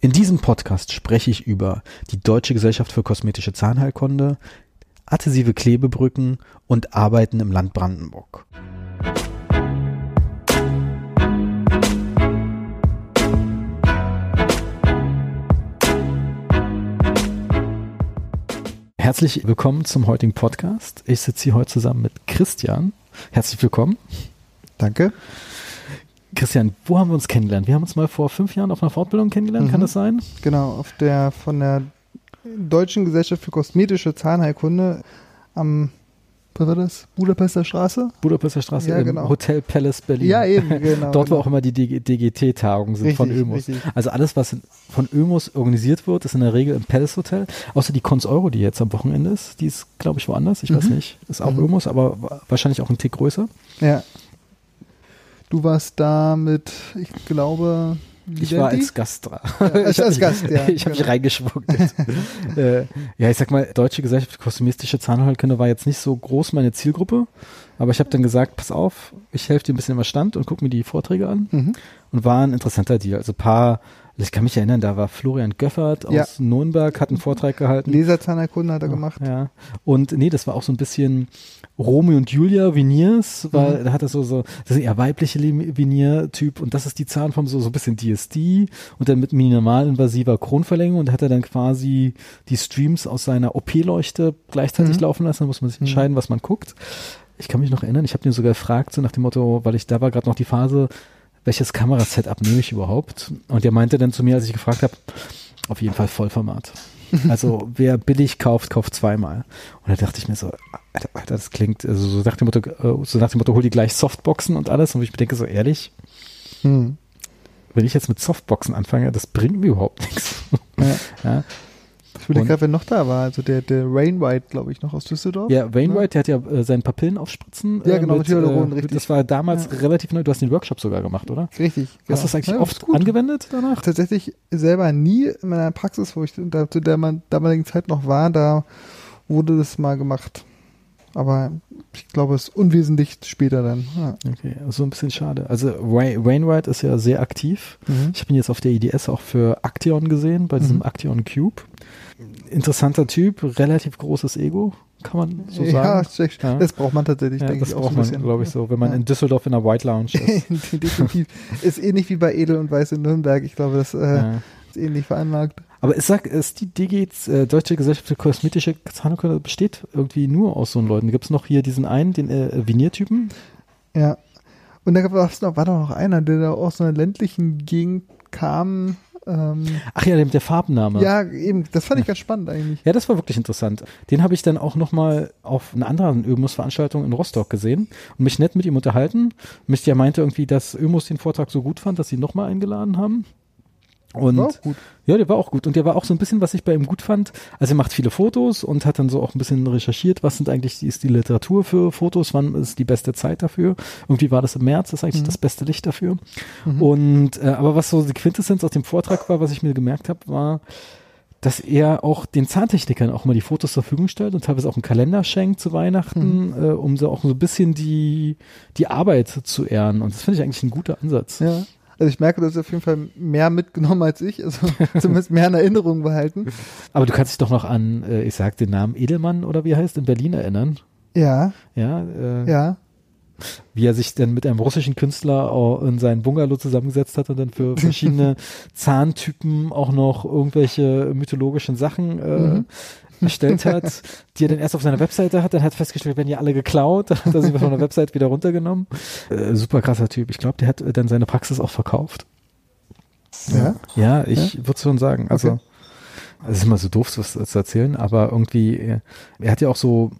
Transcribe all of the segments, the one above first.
In diesem Podcast spreche ich über die Deutsche Gesellschaft für kosmetische Zahnheilkunde, adhesive Klebebrücken und Arbeiten im Land Brandenburg. Herzlich willkommen zum heutigen Podcast. Ich sitze hier heute zusammen mit Christian. Herzlich willkommen. Danke. Christian, wo haben wir uns kennengelernt? Wir haben uns mal vor fünf Jahren auf einer Fortbildung kennengelernt, Mhm. kann das sein? Genau, auf der von der Deutschen Gesellschaft für kosmetische Zahnheilkunde am was war das? Budapester Straße? Budapester Straße Ja, im genau. Hotel Palace Berlin. Ja, eben, genau. Dort, wo genau. auch immer die DGT-Tagungen sind von Richtig, Ömus. richtig. Also alles, was von Ömus organisiert wird, ist in der Regel im Palace Hotel. Außer die Cons Euro, die jetzt am Wochenende ist, die ist, glaube ich, woanders. Ich weiß Mhm. nicht. Ist auch Mhm. Ömus, aber wa- wahrscheinlich auch ein Tick größer. Ja. Du warst da mit, ich glaube, Ich war als Gast dran. als- als Gast, ja, Ich habe mich genau. reingeschmuggelt. äh, ja, ich sag mal, Deutsche Gesellschaft für kosmetische Zahnheilkunde war jetzt nicht so groß meine Zielgruppe. Aber ich habe dann gesagt, pass auf, ich helfe dir ein bisschen im Stand und guck mir die Vorträge an. Mhm. Und war ein interessanter Deal. Also ein paar, ich kann mich erinnern, da war Florian Göffert aus Ja. Nürnberg, hat einen Vortrag gehalten. Laserzahnheilkunde hat er gemacht. Ja. Und nee, das war auch so ein bisschen Romeo und Julia Veneers, weil Mhm. da hat er so, so, das ist eher weibliche Veneer-Typ und das ist die Zahnform, so, so ein bisschen DSD und dann mit minimalinvasiver Kronverlängerung und hat er dann quasi die Streams aus seiner OP-Leuchte gleichzeitig Mhm. laufen lassen, da muss man sich Mhm. entscheiden, was man guckt. Ich kann mich noch erinnern, ich habe den sogar gefragt, so nach dem Motto, weil ich da war gerade noch die Phase, welches Kamerasetup nehme ich überhaupt? Und der meinte dann zu mir, als ich gefragt habe, auf jeden Fall Vollformat. Also wer billig kauft, kauft zweimal. Und da dachte ich mir so, Alter, Alter das klingt, also so nach dem Motto, äh, so nach dem Motto, hol die gleich Softboxen und alles. Und ich mir denke so ehrlich, Mhm. wenn ich jetzt mit Softboxen anfange, das bringt mir überhaupt nichts. Ja. Ja, Ich würde Und- gerade, wer noch da war. Also der, der Rain White, glaube ich, noch aus Düsseldorf. ja Wainwright, der hat ja äh, seinen Papillen aufspritzen. Ja, äh, genau, mit Hyaluron, äh, richtig. Das war damals Ja. relativ neu. Du hast den Workshop sogar gemacht, oder? Richtig. Hast genau. du das eigentlich Ja, oft gut. angewendet danach? tatsächlich selber nie in meiner Praxis, wo ich da, zu der man damaligen Zeit noch war, da wurde das mal gemacht. Aber ich glaube, es ist unwesentlich später dann. Ja. Okay, so ein bisschen schade. Also Wai- Wainwright ist ja sehr aktiv. Mhm. Ich habe ihn jetzt auf der IDS auch für Action gesehen, bei diesem Mhm. Action Cube. Interessanter Typ, relativ großes Ego, kann man so sagen. Ja. das braucht man tatsächlich, Ja, denke das ich auch braucht man, glaube ich, so, wenn man Ja. in Düsseldorf in der White Lounge ist. Definitiv. Ist ähnlich wie bei Edel und Weiß in Nürnberg. Ich glaube, das äh, ist ähnlich veranlagt. Aber ich sag, ist die DG, äh, Deutsche Gesellschaft für kosmetische Zahnheilkunde besteht irgendwie nur aus so Leuten. Gibt es noch hier diesen einen, den äh, Veneer-Typen? Ja. Und da gab's noch, war doch noch einer, der da aus einer ländlichen Gegend kam. Ähm, Ach ja, der mit der Farbenname. ja, eben, das fand ich ganz spannend eigentlich. Ja, das war wirklich interessant. Den habe ich dann auch nochmal auf einer anderen Ömus-Veranstaltung in Rostock gesehen und mich nett mit ihm unterhalten. Mich ja meinte irgendwie, dass Ömus den Vortrag so gut fand, dass sie ihn nochmal eingeladen haben. Und War auch gut. ja, der war auch gut. Und der war auch so ein bisschen, was ich bei ihm gut fand. Also er macht viele Fotos und hat dann so auch ein bisschen recherchiert, was sind eigentlich, die ist die Literatur für Fotos, wann ist die beste Zeit dafür. Irgendwie war das im März, das ist eigentlich Mhm. das beste Licht dafür. Mhm. Und äh, aber was so die Quintessenz aus dem Vortrag war, was ich mir gemerkt habe, war, dass er auch den Zahntechnikern auch mal die Fotos zur Verfügung stellt und teilweise auch einen Kalender schenkt zu Weihnachten, äh, um so auch so ein bisschen die, die Arbeit zu ehren. Und das finde ich eigentlich ein guter Ansatz. Ja. Also ich merke, du hast auf jeden Fall mehr mitgenommen als ich, also zumindest mehr in Erinnerung behalten. Aber du kannst dich doch noch an, äh, ich sag den Namen Edelmann oder wie er heißt, in Berlin erinnern. Ja, Ja, äh, ja. Wie er sich dann mit einem russischen Künstler in seinen Bungalow zusammengesetzt hat und dann für verschiedene Zahntypen auch noch irgendwelche mythologischen Sachen äh, Mhm. erstellt hat, die er dann erst auf seiner Webseite hat, dann hat festgestellt, werden ja alle geklaut, dann hat er sie von der Webseite wieder runtergenommen. Äh, super krasser Typ. Ich glaube, der hat äh, dann seine Praxis auch verkauft. Ja? Ja, ich würde schon sagen. Also, Okay. es ist immer so doof, sowas zu erzählen, aber irgendwie, äh, er hat ja auch so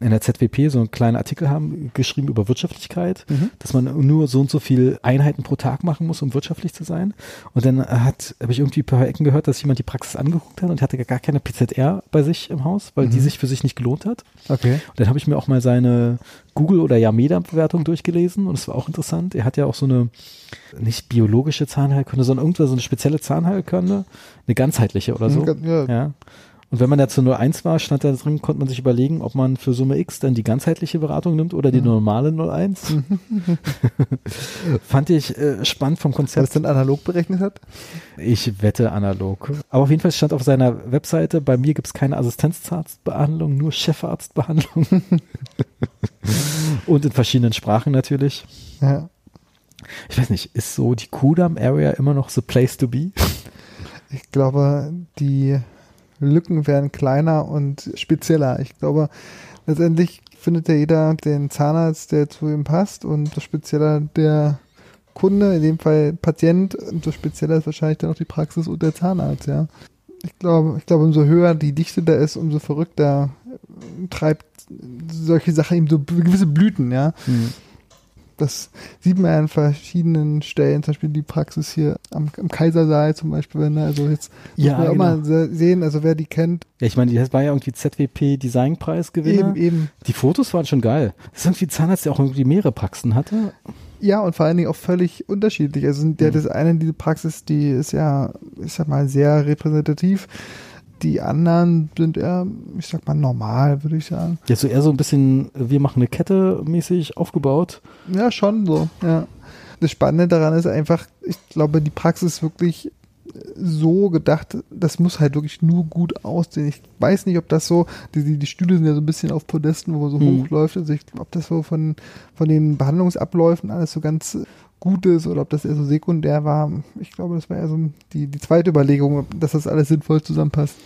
in der ZWP so einen kleinen Artikel haben geschrieben über Wirtschaftlichkeit, Mhm. dass man nur so und so viel Einheiten pro Tag machen muss, um wirtschaftlich zu sein. Und dann hat, habe ich irgendwie paar Ecken gehört, dass jemand die Praxis angeguckt hat und hatte gar keine PZR bei sich im Haus, weil die Mhm. sich für sich nicht gelohnt hat. Okay. Und dann habe ich mir auch mal seine Google- oder Yameda-Bewertung durchgelesen und es war auch interessant. Er hat ja auch so eine, nicht biologische Zahnheilkunde, sondern irgendwo so eine spezielle Zahnheilkunde, eine ganzheitliche oder so. Ja. Ja. Und wenn man da zu 01 war, stand da drin, konnte man sich überlegen, ob man für Summe X dann die ganzheitliche Beratung nimmt oder die Mhm. normale 01. Fand ich äh, spannend vom Was Konzept. denn analog berechnet hat? Ich wette analog. Aber auf jeden Fall stand auf seiner Webseite, bei mir gibt's keine Assistenzarztbehandlung, nur Chefarztbehandlung. Und in verschiedenen Sprachen natürlich. Ja. Ich weiß nicht, ist so die Kudam Area immer noch the place to be? Ich glaube, die Lücken werden kleiner und spezieller. Ich glaube, letztendlich findet ja jeder den Zahnarzt, der zu ihm passt und so spezieller der Kunde, in dem Fall Patient, umso spezieller ist wahrscheinlich dann auch die Praxis und der Zahnarzt, ja. Ich glaube, ich glaube, umso höher die Dichte da ist, umso verrückter treibt solche Sachen ihm so gewisse Blüten, ja. Das sieht man ja an verschiedenen Stellen, zum Beispiel die Praxis hier am, am Kaisersaal zum Beispiel, wenn, also jetzt Ja, muss man auch genau. mal se- sehen, also wer die kennt, Ja, ich meine, das war ja irgendwie ZWP Designpreisgewinner. eben, eben, Die Fotos waren schon geil. Das ist irgendwie Zahnarzt, der auch irgendwie mehrere Praxen hatte. ja, und vor allen Dingen auch völlig unterschiedlich. Also der, Mhm. das eine, diese Praxis, die ist ja, ich sag mal, sehr repräsentativ. Die anderen sind eher, ich sag mal, normal, würde ich sagen. Jetzt so eher so ein bisschen, wir machen eine Kette mäßig aufgebaut. Ja, schon so, ja. Das Spannende daran ist einfach, ich glaube, die Praxis ist wirklich so gedacht, das muss halt wirklich nur gut aussehen. Ich weiß nicht, ob das so, die, die, Stühle sind ja so ein bisschen auf Podesten, wo man so Mhm. hochläuft. Also ich ob das so von, von den Behandlungsabläufen alles so ganz gut ist oder ob das eher so sekundär war. Ich glaube, das war eher so die, die zweite Überlegung, ob- dass das alles sinnvoll zusammenpasst.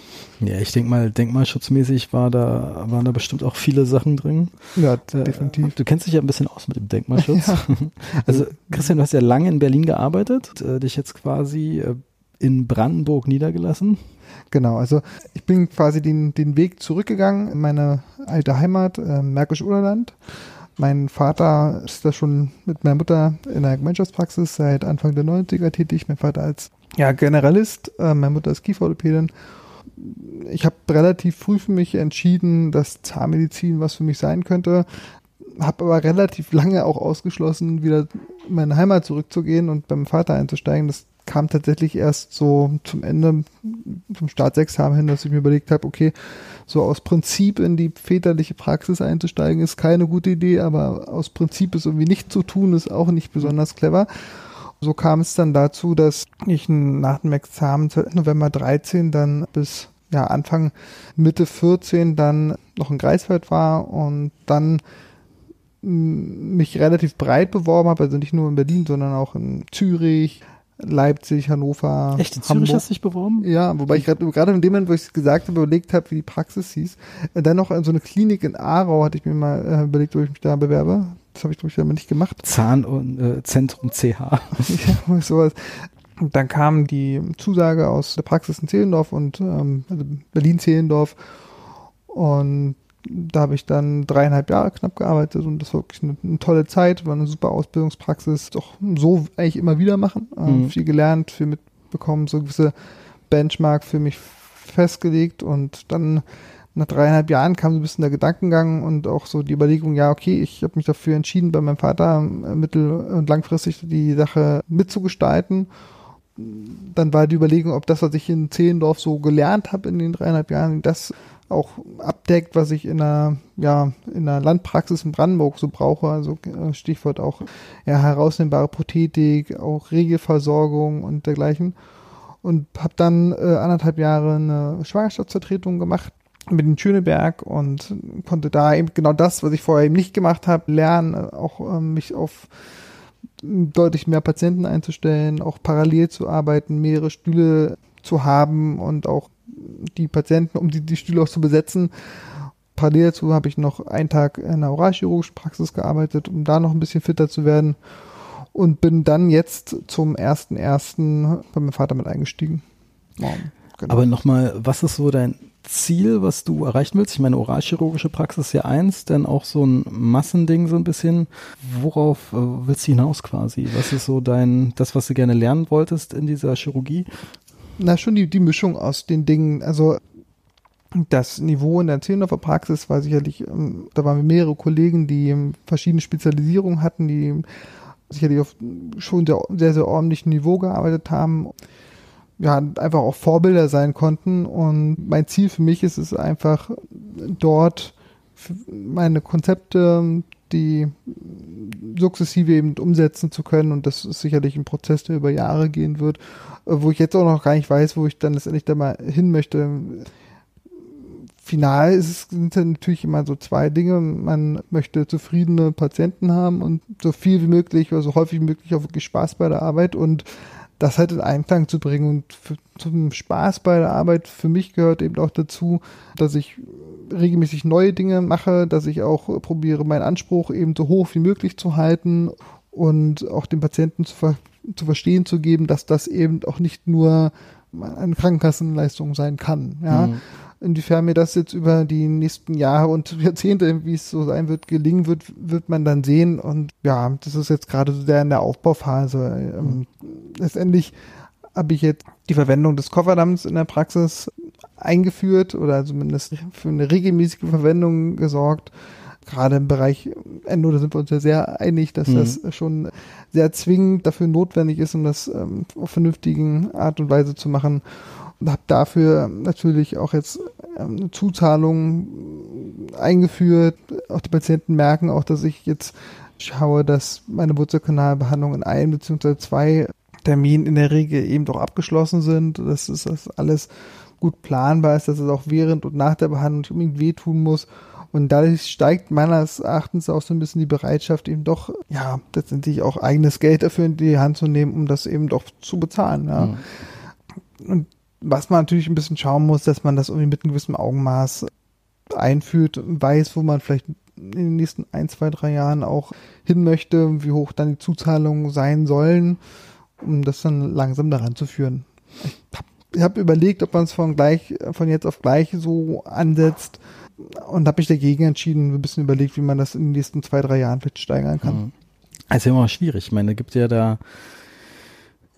Ja, ich denke mal, denkmalschutzmäßig war da, waren da bestimmt auch viele Sachen drin. Ja, Äh, definitiv. Du kennst dich ja ein bisschen aus mit dem Denkmalschutz. Ja. Also, Christian, du hast ja lange in Berlin gearbeitet, äh, dich jetzt quasi äh, in Brandenburg niedergelassen. Genau, also ich bin quasi den, den Weg zurückgegangen in meine alte Heimat, äh, Märkisch-Oderland. Mein Vater ist da schon mit meiner Mutter in der Gemeinschaftspraxis seit Anfang der 90er tätig. Mein Vater als ja, Generalist, äh, meine Mutter ist Kieferorthopädin. Ich habe relativ früh für mich entschieden, dass Zahnmedizin was für mich sein könnte. Habe aber relativ lange auch ausgeschlossen, wieder in meine Heimat zurückzugehen und beim Vater einzusteigen. Das kam tatsächlich erst so zum Ende, zum Staatsexamen hin, dass ich mir überlegt habe, okay, so aus Prinzip in die väterliche Praxis einzusteigen, ist keine gute Idee, aber aus Prinzip es irgendwie nicht zu tun, ist auch nicht besonders clever. So kam es dann dazu, dass ich nach dem Examen November 13 dann bis ja, Anfang Mitte 14 dann noch in Greifswald war und dann mich relativ breit beworben habe, also nicht nur in Berlin, sondern auch in Zürich, Leipzig, Hannover, Echt, in Zürich Hamburg. hast du dich beworben? Ja, wobei ich gerade gerade in dem Moment, wo ich es gesagt habe, überlegt habe, wie die Praxis hieß. Äh, Dann noch so eine Klinik in Aarau hatte ich mir mal äh, überlegt, wo ich mich da bewerbe. Das habe ich, glaube ich, aber nicht gemacht. Zahn- und äh, Zentrum CH. ja, sowas. Und dann kam die Zusage aus der Praxis in Zehlendorf und ähm, also Berlin-Zehlendorf. Und da habe ich dann dreieinhalb Jahre knapp gearbeitet und das war wirklich eine, eine tolle Zeit, war eine super Ausbildungspraxis. Doch so eigentlich immer wieder machen. Ähm, Mhm. Viel gelernt, viel mitbekommen, so gewisse Benchmark für mich festgelegt und dann nach dreieinhalb Jahren kam so ein bisschen der Gedankengang und auch so die Überlegung, ja, okay, ich habe mich dafür entschieden, bei meinem Vater äh, mittel- und langfristig die Sache mitzugestalten. Dann war die Überlegung, ob das, was ich in Zehlendorf so gelernt habe in den dreieinhalb Jahren, das auch abdeckt, was ich in einer, ja, in einer Landpraxis in Brandenburg so brauche. Also äh, Stichwort auch ja, herausnehmbare Prothetik, auch Regelversorgung und dergleichen. Und habe dann äh, anderthalb Jahre eine Schwangerschaftsvertretung gemacht mit in Schöneberg und konnte da eben genau das, was ich vorher eben nicht gemacht habe, lernen, äh, auch ähm, mich auf deutlich mehr Patienten einzustellen, auch parallel zu arbeiten, mehrere Stühle zu haben und auch die Patienten, um die, die Stühle auch zu besetzen. Parallel dazu habe ich noch einen Tag in einer oralchirurgischen Praxis gearbeitet, um da noch ein bisschen fitter zu werden und bin dann jetzt zum 1.1. bei meinem Vater mit eingestiegen. Ja, genau. Aber nochmal, was ist so dein Ziel, was du erreichen willst? Ich meine, oralchirurgische Praxis ist ja eins, dann auch so ein Massending so ein bisschen. Worauf äh, willst du hinaus quasi? Was ist so dein, das, was du gerne lernen wolltest in dieser Chirurgie? Na, schon die, die Mischung aus den Dingen. Also das Niveau in der Zehlendorfer Praxis war sicherlich, ähm, da waren mehrere Kollegen, die ähm, verschiedene Spezialisierungen hatten, die sicherlich auf schon sehr, sehr, sehr ordentlichem Niveau gearbeitet haben. ja, einfach auch Vorbilder sein konnten. Und mein Ziel für mich ist es einfach, dort meine Konzepte, die sukzessive eben umsetzen zu können. Und das ist sicherlich ein Prozess, der über Jahre gehen wird, wo ich jetzt auch noch gar nicht weiß, wo ich dann letztendlich da mal hin möchte. Final es, sind es natürlich immer so zwei Dinge. Man möchte zufriedene Patienten haben und so viel wie möglich oder so häufig wie möglich auch wirklich Spaß bei der Arbeit und das halt in Einklang zu bringen. Und für, zum Spaß bei der Arbeit für mich gehört eben auch dazu, dass ich regelmäßig neue Dinge mache, dass ich auch probiere, meinen Anspruch eben so hoch wie möglich zu halten und auch den Patienten zu, ver zu verstehen zu geben, dass das eben auch nicht nur eine Krankenkassenleistung sein kann. Ja. Mhm. Inwiefern mir das jetzt über die nächsten Jahre und Jahrzehnte, wie es so sein wird, gelingen wird, wird man dann sehen. Und ja, das ist jetzt gerade so sehr in der Aufbauphase. Ähm, letztendlich habe ich jetzt die Verwendung des Kofferdamms in der Praxis eingeführt oder zumindest für eine regelmäßige Verwendung gesorgt. Gerade im Bereich Endo, da sind wir uns ja sehr einig, dass mhm. das schon sehr zwingend dafür notwendig ist, um das ähm, auf vernünftigen Art und Weise zu machen und habe dafür natürlich auch jetzt ähm, eine Zuzahlung eingeführt. Auch die Patienten merken auch, dass ich jetzt schaue, dass meine Wurzelkanalbehandlung in ein bzw. zwei Terminen in der Regel eben doch abgeschlossen sind. Dass es das alles gut planbar ist, dass es auch während und nach der Behandlung nicht unbedingt wehtun muss. Und dadurch steigt meines Erachtens auch so ein bisschen die Bereitschaft, eben doch, ja, letztendlich auch eigenes Geld dafür in die Hand zu nehmen, um das eben doch zu bezahlen. Ja. Mhm. Und was man natürlich ein bisschen schauen muss, dass man das irgendwie mit einem gewissen Augenmaß einführt, weiß, wo man vielleicht in den nächsten ein, zwei, drei Jahren auch hin möchte, wie hoch dann die Zuzahlungen sein sollen, um das dann langsam daran zu führen. Ich habe hab überlegt, ob man es von gleich, von jetzt auf gleich so ansetzt und habe mich dagegen entschieden, ein bisschen überlegt, wie man das in den nächsten zwei, drei Jahren vielleicht steigern kann. Also immer schwierig. Ich meine, gibt ja da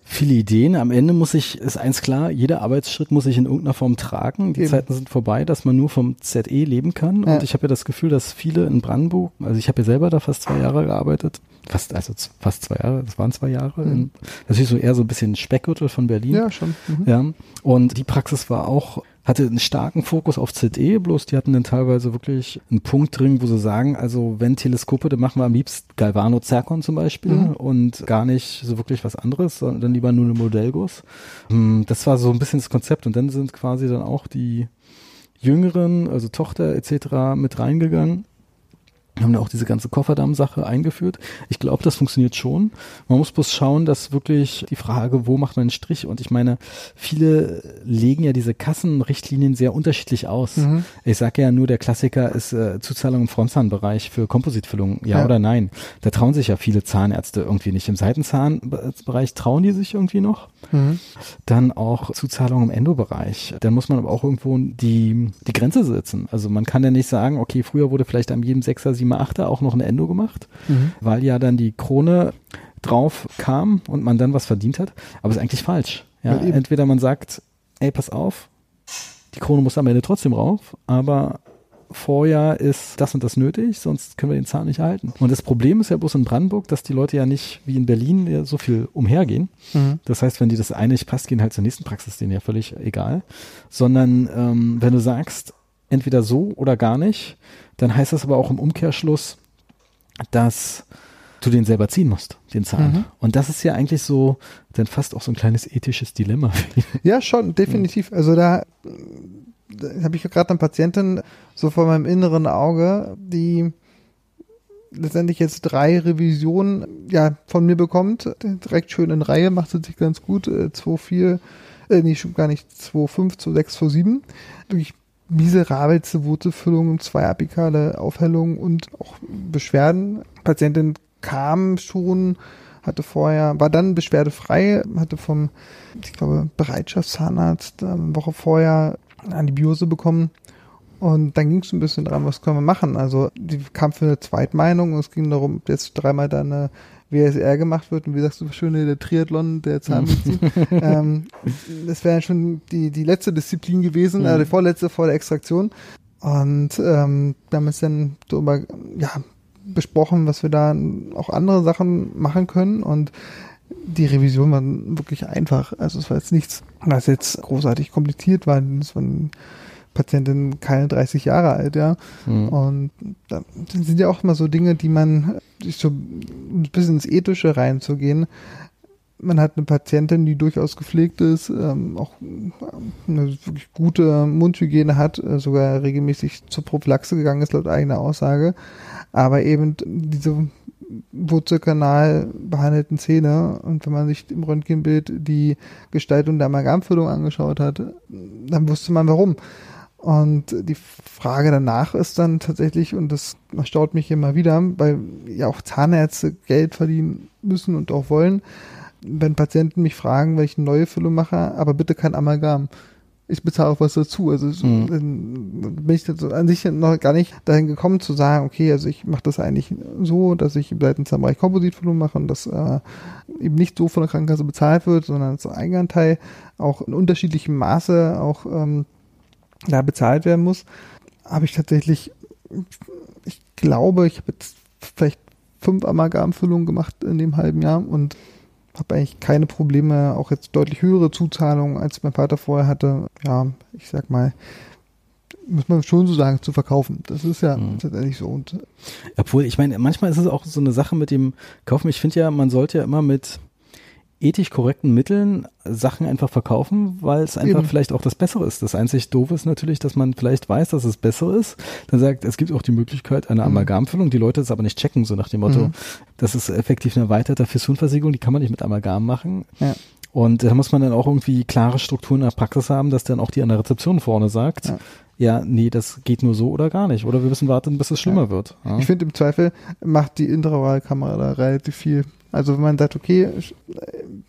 viele Ideen. Am Ende muss ich, ist eins klar, jeder Arbeitsschritt muss ich in irgendeiner Form tragen. Die Eben. Zeiten sind vorbei, dass man nur vom ZE leben kann. Ja. Und ich habe ja das Gefühl, dass viele in Brandenburg, also ich habe ja selber da fast zwei Jahre gearbeitet, fast, also fast zwei Jahre, das waren zwei Jahre. Mhm. Natürlich so eher so ein bisschen Speckgürtel von Berlin. Ja, schon. Mhm. Ja. Und die Praxis war auch hatte einen starken Fokus auf ZE, bloß die hatten dann teilweise wirklich einen Punkt drin, wo sie sagen, also wenn Teleskope, dann machen wir am liebsten Galvano Zircon zum Beispiel mhm. und gar nicht so wirklich was anderes, sondern dann lieber nur eine Modellguss. Hm, das war so ein bisschen das Konzept und dann sind quasi dann auch die Jüngeren, also Tochter etc. mit reingegangen haben da auch diese ganze Kofferdamm-Sache eingeführt. Ich glaube, das funktioniert schon. Man muss bloß schauen, dass wirklich die Frage, wo macht man einen Strich? Und ich meine, viele legen ja diese Kassenrichtlinien sehr unterschiedlich aus. Mhm. Ich sage ja nur, der Klassiker ist äh, Zuzahlung im Frontzahnbereich für Kompositfüllung, ja, ja, oder nein. Da trauen sich ja viele Zahnärzte irgendwie nicht. Im Seitenzahnbereich trauen die sich irgendwie noch. Mhm. Dann auch Zuzahlung im Endobereich. Dann muss man aber auch irgendwo die, die Grenze setzen. Also man kann ja nicht sagen, okay, früher wurde vielleicht an jedem Sechser, Siebener, Achter auch noch ein Endo gemacht, mhm. weil ja dann die Krone drauf kam und man dann was verdient hat. Aber ist eigentlich falsch. Ja, entweder man sagt, ey, pass auf, die Krone muss am Ende trotzdem rauf, aber Vorjahr ist das und das nötig, sonst können wir den Zahn nicht halten. Und das Problem ist ja bloß in Brandenburg, dass die Leute ja nicht wie in Berlin ja so viel umhergehen. Mhm. Das heißt, wenn die das eine nicht passt, gehen halt zur nächsten Praxis, denen ja völlig egal. Sondern ähm, wenn du sagst, entweder so oder gar nicht, dann heißt das aber auch im Umkehrschluss, dass du den selber ziehen musst, den Zahn. Mhm. Und das ist ja eigentlich so dann fast auch so ein kleines ethisches Dilemma. Ja, schon, definitiv. Also da habe ich gerade eine Patientin so vor meinem inneren Auge, die letztendlich jetzt drei Revisionen ja von mir bekommt, direkt schön in Reihe, macht sie sich ganz gut, 2,4, äh, äh, nee, gar nicht, 2,5, 2,6, 2,7. Wirklich miserabelste Wurzelfüllung, zwei apikale Aufhellungen und auch Beschwerden. Patientin kam schon, hatte vorher, war dann beschwerdefrei, hatte vom, ich glaube, Bereitschaftszahnarzt eine Woche vorher Antibiose bekommen. Und dann ging es ein bisschen dran, was können wir machen. Also die kam für eine Zweitmeinung und es ging darum, jetzt dreimal da eine WSR gemacht wird. Und wie sagst du, schöne der Triathlon der Zahnmedizin. ähm, das wäre schon die, die letzte Disziplin gewesen, mhm. also die vorletzte vor der Extraktion. Und ähm, wir haben es dann darüber ja, besprochen, was wir da auch andere Sachen machen können. Und die Revision war wirklich einfach. Also es war jetzt nichts, was jetzt großartig kompliziert war. Es waren Patientin keine 30 Jahre alt, ja. Mhm. Und da sind ja auch immer so Dinge, die man sich so ein bisschen ins Ethische reinzugehen. Man hat eine Patientin, die durchaus gepflegt ist, ähm, auch eine wirklich gute Mundhygiene hat, äh, sogar regelmäßig zur Prophylaxe gegangen ist, laut eigener Aussage. Aber eben diese Wurzelkanal behandelten Zähne und wenn man sich im Röntgenbild die Gestaltung der Amalgamfüllung angeschaut hat, dann wusste man warum. Und die Frage danach ist dann tatsächlich, und das erstaunt mich immer wieder, weil ja auch Zahnärzte Geld verdienen müssen und auch wollen, wenn Patienten mich fragen, welche neue Füllung mache, aber bitte kein Amalgam. Ich bezahle auch was dazu. Also mhm. bin ich jetzt an sich noch gar nicht dahin gekommen zu sagen, okay, also ich mache das eigentlich so, dass ich im Seitenzahnbereich Kompositfüllung mache und das äh, eben nicht so von der Krankenkasse bezahlt wird, sondern als Eigenanteil auch in unterschiedlichem Maße auch ähm, da bezahlt werden muss, habe ich tatsächlich, ich glaube, ich habe jetzt vielleicht fünf Amalgamfüllungen gemacht in dem halben Jahr und habe eigentlich keine Probleme, auch jetzt deutlich höhere Zuzahlungen, als mein Vater vorher hatte. Ja, ich sag mal, muss man schon so sagen, zu verkaufen. Das ist ja mhm. tatsächlich so. Und Obwohl, ich meine, manchmal ist es auch so eine Sache mit dem Kaufen. Ich finde ja, man sollte ja immer mit ethisch korrekten Mitteln Sachen einfach verkaufen, weil es einfach Eben. vielleicht auch das Bessere ist. Das einzig Doofe ist natürlich, dass man vielleicht weiß, dass es besser ist. Dann sagt, es gibt auch die Möglichkeit einer mhm. Amalgamfüllung. Die Leute das aber nicht checken, so nach dem Motto, mhm. das ist effektiv eine erweiterte Fissurversiegelung, die kann man nicht mit Amalgam machen. Ja. Und da muss man dann auch irgendwie klare Strukturen in der Praxis haben, dass dann auch die an der Rezeption vorne sagt, ja ja, nee, das geht nur so oder gar nicht. Oder wir müssen warten, bis es schlimmer ja. wird. Ja. Ich finde im Zweifel macht die Intraoralkamera da relativ viel. Also wenn man sagt, okay,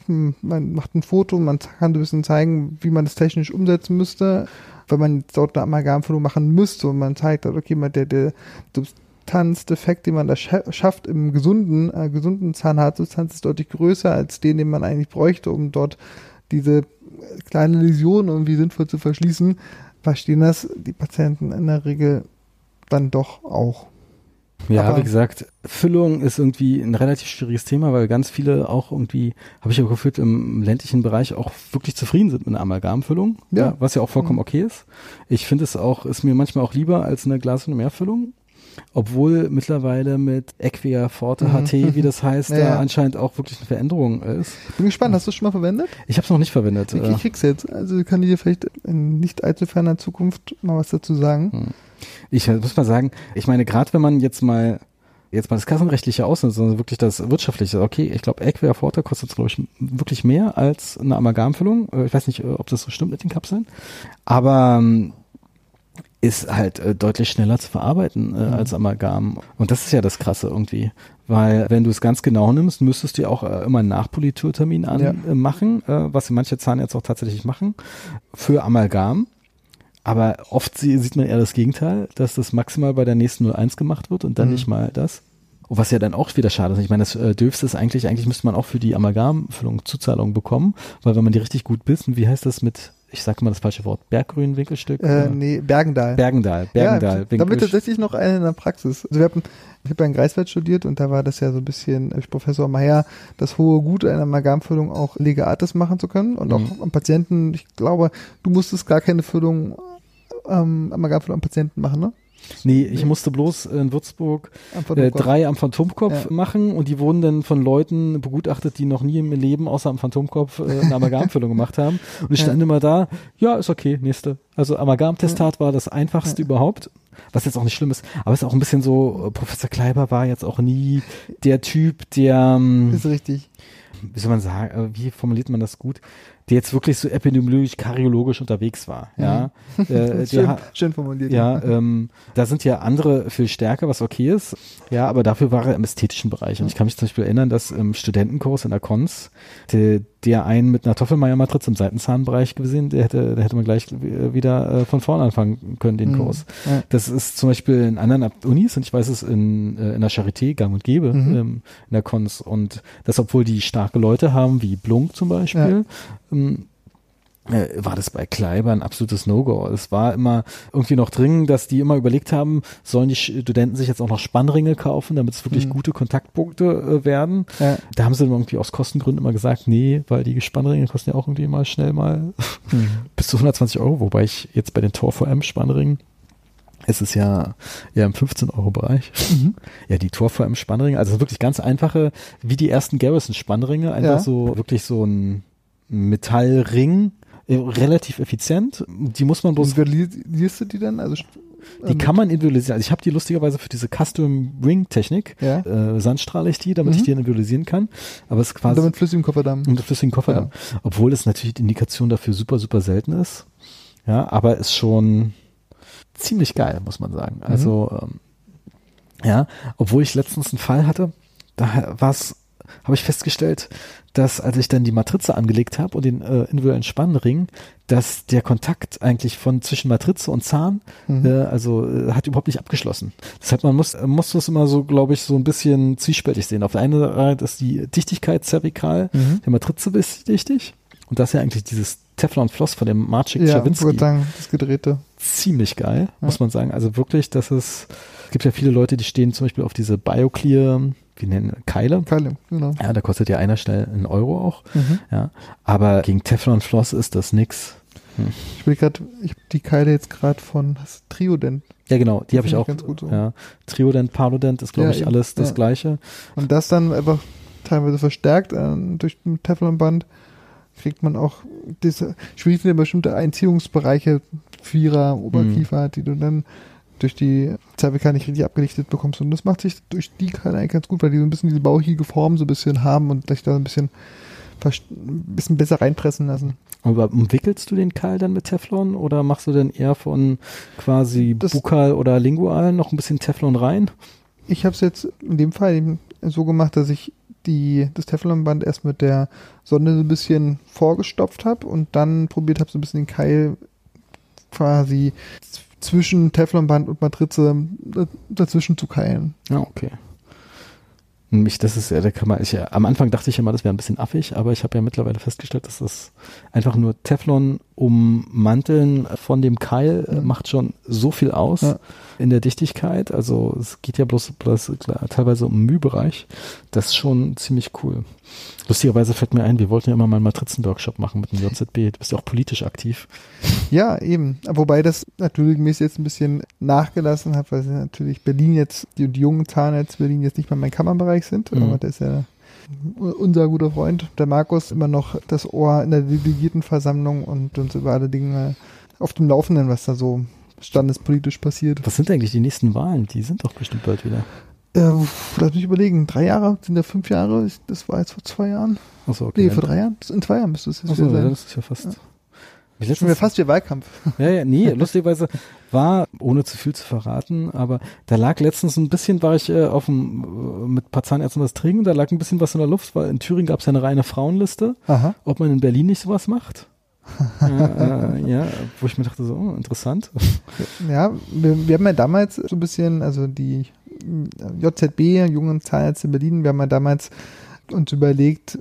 hm, man macht ein Foto, man kann ein bisschen zeigen, wie man das technisch umsetzen müsste, wenn man dort eine Amalgamfüllung machen müsste und man zeigt, okay, der, der Substanzdefekt, den man da schafft im gesunden, äh, gesunden Zahnhartsubstanz ist deutlich größer als den, den man eigentlich bräuchte, um dort diese kleine Läsion irgendwie sinnvoll zu verschließen, verstehen das die Patienten in der Regel dann doch auch. Ja, Aber wie gesagt, Füllung ist irgendwie ein relativ schwieriges Thema, weil ganz viele auch irgendwie, habe ich auch gefühlt, im ländlichen Bereich auch wirklich zufrieden sind mit einer Amalgamfüllung, ja. ja was ja auch vollkommen mhm. okay ist. Ich finde es auch, ist mir manchmal auch lieber als eine Glas- und Mehrfüllung. Obwohl mittlerweile mit Equia Forte mhm. HT, wie das heißt, ja, da anscheinend auch wirklich eine Veränderung ist. Bin gespannt, hast du es schon mal verwendet? Ich habe es noch nicht verwendet. Ich, ich krieg's jetzt. Also kann ich dir vielleicht in nicht allzu ferner Zukunft mal was dazu sagen. Hm. Ich muss mal sagen, ich meine, gerade wenn man jetzt mal jetzt mal das kassenrechtliche ausnimmt, sondern wirklich das wirtschaftliche. Okay, ich glaube, Equia Forte kostet, glaube ich, wirklich mehr als eine Amalgamfüllung. Äh, ich weiß nicht, äh, ob das so stimmt mit den Kapseln. Aber ähm, ist halt äh, deutlich schneller zu verarbeiten äh, mhm. als Amalgam. Und das ist ja das Krasse irgendwie. Weil wenn du es ganz genau nimmst, müsstest du ja auch äh, immer einen Nachpoliturtermin anmachen, ja. Äh, was manche Zahnärzte auch tatsächlich machen, für Amalgam. Aber oft sieht man eher das Gegenteil, dass das maximal bei der nächsten 01 gemacht wird und dann mhm. nicht mal das. Und was ja dann auch wieder schade ist. Ich meine, das äh, Dürfste ist eigentlich, eigentlich müsste man auch für die Amalgamfüllung Zuzahlung bekommen, weil wenn man die richtig gut bissen, wie heißt das mit ich sage mal das falsche Wort, Berggrün Winkelstück? Äh, nee, Bergendal. Bergendal, Bergendal. Ja, da wird tatsächlich noch eine in der Praxis. Also wir haben, ich habe ja in Greifswald studiert und da war das ja so ein bisschen, äh, Professor Meyer, das hohe Gut einer Amalgamfüllung auch Legates machen zu können und auch mhm. am Patienten, ich glaube, du musstest gar keine Füllung, ähm, Amalgamfüllung am Patienten machen, ne? Nee, ich musste bloß in Würzburg äh, drei am Phantomkopf ja. machen und die wurden dann von Leuten begutachtet, die noch nie im Leben außer am Phantomkopf äh, eine Amalgamfüllung gemacht haben. Und ich stand ja. immer da, ja, ist okay, nächste. Also Amalgamtestat war das einfachste ja. überhaupt. Was jetzt auch nicht schlimm ist, aber es ist auch ein bisschen so, äh, Professor Kleiber war jetzt auch nie der Typ, der. Ähm, ist richtig. Wie soll man sagen, äh, wie formuliert man das gut? Der jetzt wirklich so epidemiologisch, karyologisch unterwegs war. Ja, mhm. äh, schön, schön, formuliert. Ja, ähm, da sind ja andere viel stärker, was okay ist. Ja, aber dafür war er im ästhetischen Bereich. Und ich kann mich zum Beispiel erinnern, dass im Studentenkurs in der Cons der, der einen mit einer Toffelmeier-Matrize im Seitenzahnbereich gesehen, der hätte, der hätte man gleich wieder äh, von vorne anfangen können, den mhm. Kurs. Ja. Das ist zum Beispiel in anderen Unis und ich weiß es in, äh, in der Charité gang und gäbe mhm. ähm, in der Cons. Und das, obwohl die starke Leute haben, wie Blunk zum Beispiel, ja ähm, äh, war das bei Kleiber ein absolutes No-Go. Es war immer irgendwie noch dringend, dass die immer überlegt haben, sollen die Studenten sich jetzt auch noch Spannringe kaufen, damit es wirklich mhm. gute Kontaktpunkte äh, werden. Ja. Da haben sie dann irgendwie aus Kostengründen immer gesagt, nee, weil die Spannringe kosten ja auch irgendwie mal schnell mal mhm. bis zu 120 Euro, wobei ich jetzt bei den Tor VM Spannringen es ist ja, ja im 15-Euro-Bereich. Mhm. Ja, die Tor VM Spannringe, also wirklich ganz einfache, wie die ersten Garrison Spannringe, einfach ja. so, wirklich so ein Metallring, relativ effizient. Die muss man bloß. Individualisierst du die dann? Also die ähm, kann man individualisieren. Also ich habe die lustigerweise für diese Custom Ring Technik, ja. äh, sandstrahle ich die, damit mhm. ich die individualisieren kann. Aber es ist quasi. Und mit flüssigem Kofferdamm. Mit flüssigem Kofferdamm. Ja. Obwohl es natürlich die Indikation dafür super, super selten ist. Ja, aber ist schon ziemlich geil, muss man sagen. Also, mhm. ähm, ja, obwohl ich letztens einen Fall hatte, da war es habe ich festgestellt, dass als ich dann die Matrize angelegt habe und den äh, individuellen Spannring, dass der Kontakt eigentlich von zwischen Matrize und Zahn, mhm. äh, also äh, hat überhaupt nicht abgeschlossen. Deshalb man muss muss das immer so, glaube ich, so ein bisschen zwiespältig sehen. Auf der einen Seite ist die Dichtigkeit zervikal mhm. der Matrize dichtig und das ist ja eigentlich dieses Teflon Floss von dem Marcin ja, Czerwinski. Sagen, das gedrehte. Ziemlich geil, ja. muss man sagen. Also wirklich, das ist, es gibt ja viele Leute, die stehen zum Beispiel auf diese BioClear wie nennen, Keile. Keile, genau. Ja, da kostet ja einer schnell einen Euro auch. Mhm. Ja, aber gegen Teflonfloss ist das nix. Hm. Ich will gerade, ich habe die Keile jetzt gerade von Triodent. Ja, genau, die habe ich auch. Ganz gut so. Ja, Triodent, Palodent ist, glaube ja, ich, alles das ja. Gleiche. Und das dann einfach teilweise verstärkt äh, durch ein Teflonband kriegt man auch diese, schwierig sind bestimmte Einziehungsbereiche, Vierer, Oberkiefer, mhm. die du dann durch die Zervika nicht richtig abgelichtet bekommst. Und das macht sich durch die Keile eigentlich ganz gut, weil die so ein bisschen diese bauchige Form so ein bisschen haben und sich da ein bisschen, ein bisschen besser reinpressen lassen. Aber umwickelst du den Keil dann mit Teflon oder machst du denn eher von quasi das, Bukal oder Lingual noch ein bisschen Teflon rein? Ich habe es jetzt in dem Fall eben so gemacht, dass ich die, das Teflonband erst mit der Sonne so ein bisschen vorgestopft habe und dann probiert habe, so ein bisschen den Keil quasi zwischen Teflonband und Matrize dazwischen zu keilen. Ja, okay. Mich, das ist ja, da kann man, ich, am Anfang dachte ich immer, das wäre ein bisschen affig, aber ich habe ja mittlerweile festgestellt, dass das einfach nur Teflon ummanteln von dem Keil äh, macht schon so viel aus ja. in der Dichtigkeit. Also es geht ja bloß, bloß klar, teilweise um Mühbereich. Das ist schon ziemlich cool. Lustigerweise fällt mir ein, wir wollten ja immer mal einen Matrizen-Workshop machen mit dem JZB. Du bist ja auch politisch aktiv. Ja, eben. Wobei das natürlich mir jetzt ein bisschen nachgelassen hat, weil natürlich Berlin jetzt, die, die jungen Zahnärzte Berlin jetzt nicht mehr mein Kammerbereich sind. Mhm. Aber der ist ja unser guter Freund, der Markus, immer noch das Ohr in der Delegiertenversammlung und uns über alle Dinge auf dem Laufenden, was da so standespolitisch passiert. Was sind eigentlich die nächsten Wahlen? Die sind doch bestimmt bald wieder. Äh, lass mich überlegen, drei Jahre, sind ja fünf Jahre, das war jetzt vor zwei Jahren. Achso, okay. Nee, vor drei Jahren, in zwei Jahren müsste es jetzt Achso, sein. das ist ja fast. Ja. Ich letztens, wir fast wie Wahlkampf. Ja, ja, nee, lustigerweise war, ohne zu viel zu verraten, aber da lag letztens ein bisschen, war ich äh, auf dem, äh, mit ein paar Zahnärzten das trinken, da lag ein bisschen was in der Luft, weil in Thüringen gab es ja eine reine Frauenliste, Aha. ob man in Berlin nicht sowas macht. ja, äh, ja, wo ich mir dachte, so, oh, interessant. Ja, wir, wir haben ja damals so ein bisschen, also die JZB, Jungen Zahnärzte in Berlin, wir haben ja damals uns überlegt,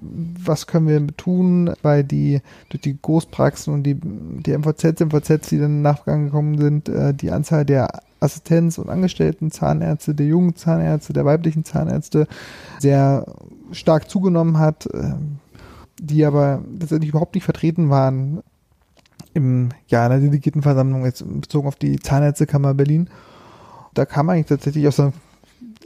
was können wir tun, weil die durch die Großpraxen und die, die MVZ, MVZ, die dann nachgegangen sind, äh, die Anzahl der Assistenz- und Angestellten Zahnärzte, der jungen Zahnärzte, der weiblichen Zahnärzte sehr stark zugenommen hat, äh, die aber letztendlich überhaupt nicht vertreten waren im ja, in der Delegiertenversammlung jetzt bezogen auf die Zahnärztekammer Berlin. Da kam eigentlich tatsächlich aus einer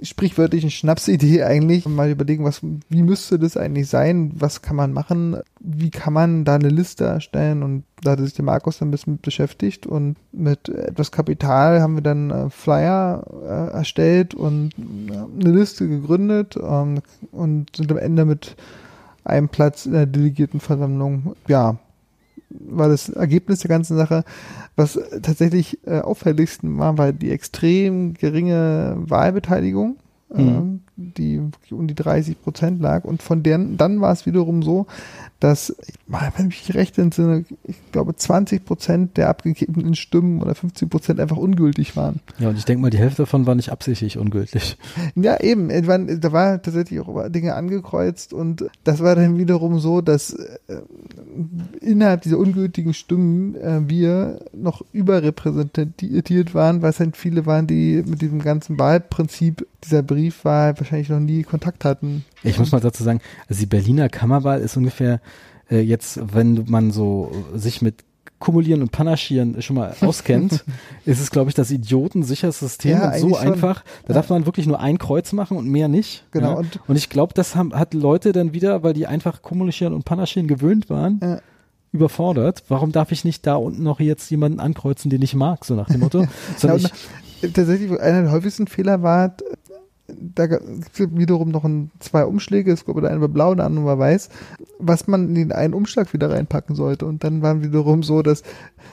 sprichwörtlichen Schnapsidee eigentlich. Mal überlegen, was, wie müsste das eigentlich sein? Was kann man machen? Wie kann man da eine Liste erstellen? Und da hat sich der Markus dann ein bisschen beschäftigt und mit etwas Kapital haben wir dann äh, Flyer äh, erstellt und äh, eine Liste gegründet ähm, und sind am Ende mit einem Platz in der Delegiertenversammlung, ja, war das Ergebnis der ganzen Sache. Was tatsächlich äh, auffälligsten war, war die extrem geringe Wahlbeteiligung. Mhm. Die um die 30 Prozent lag. Und von deren, dann war es wiederum so, dass, wenn ich mich recht entsinne, ich glaube 20 Prozent der abgegebenen Stimmen oder 15 Prozent einfach ungültig waren. Ja, und ich denke mal, die Hälfte davon war nicht absichtlich ungültig. Ja, eben. Da war tatsächlich auch Dinge angekreuzt und das war dann wiederum so, dass äh, innerhalb dieser ungültigen Stimmen äh, wir noch überrepräsentiert waren, weil es halt viele waren, die mit diesem ganzen Wahlprinzip dieser Briefwahl wahrscheinlich noch nie Kontakt hatten. Ich muss mal dazu sagen, also die Berliner Kammerwahl ist ungefähr äh, jetzt, wenn man so sich mit Kumulieren und Panaschieren schon mal auskennt, ist es, glaube ich, das idiotensicherste System ja, und so einfach. Da ja. darf man wirklich nur ein Kreuz machen und mehr nicht. Genau. Ja? Und, und, ich glaube, das haben, hat Leute dann wieder, weil die einfach Kumulieren und Panaschieren gewöhnt waren, überfordert. Warum darf ich nicht da unten noch jetzt jemanden ankreuzen, den ich mag, so nach dem Motto? Sondern ich, tatsächlich, einer der häufigsten Fehler war, da gibt es wiederum noch ein, zwei Umschläge, es glaube der eine war blau, der andere war weiß, was man in den einen Umschlag wieder reinpacken sollte. Und dann war wiederum so, dass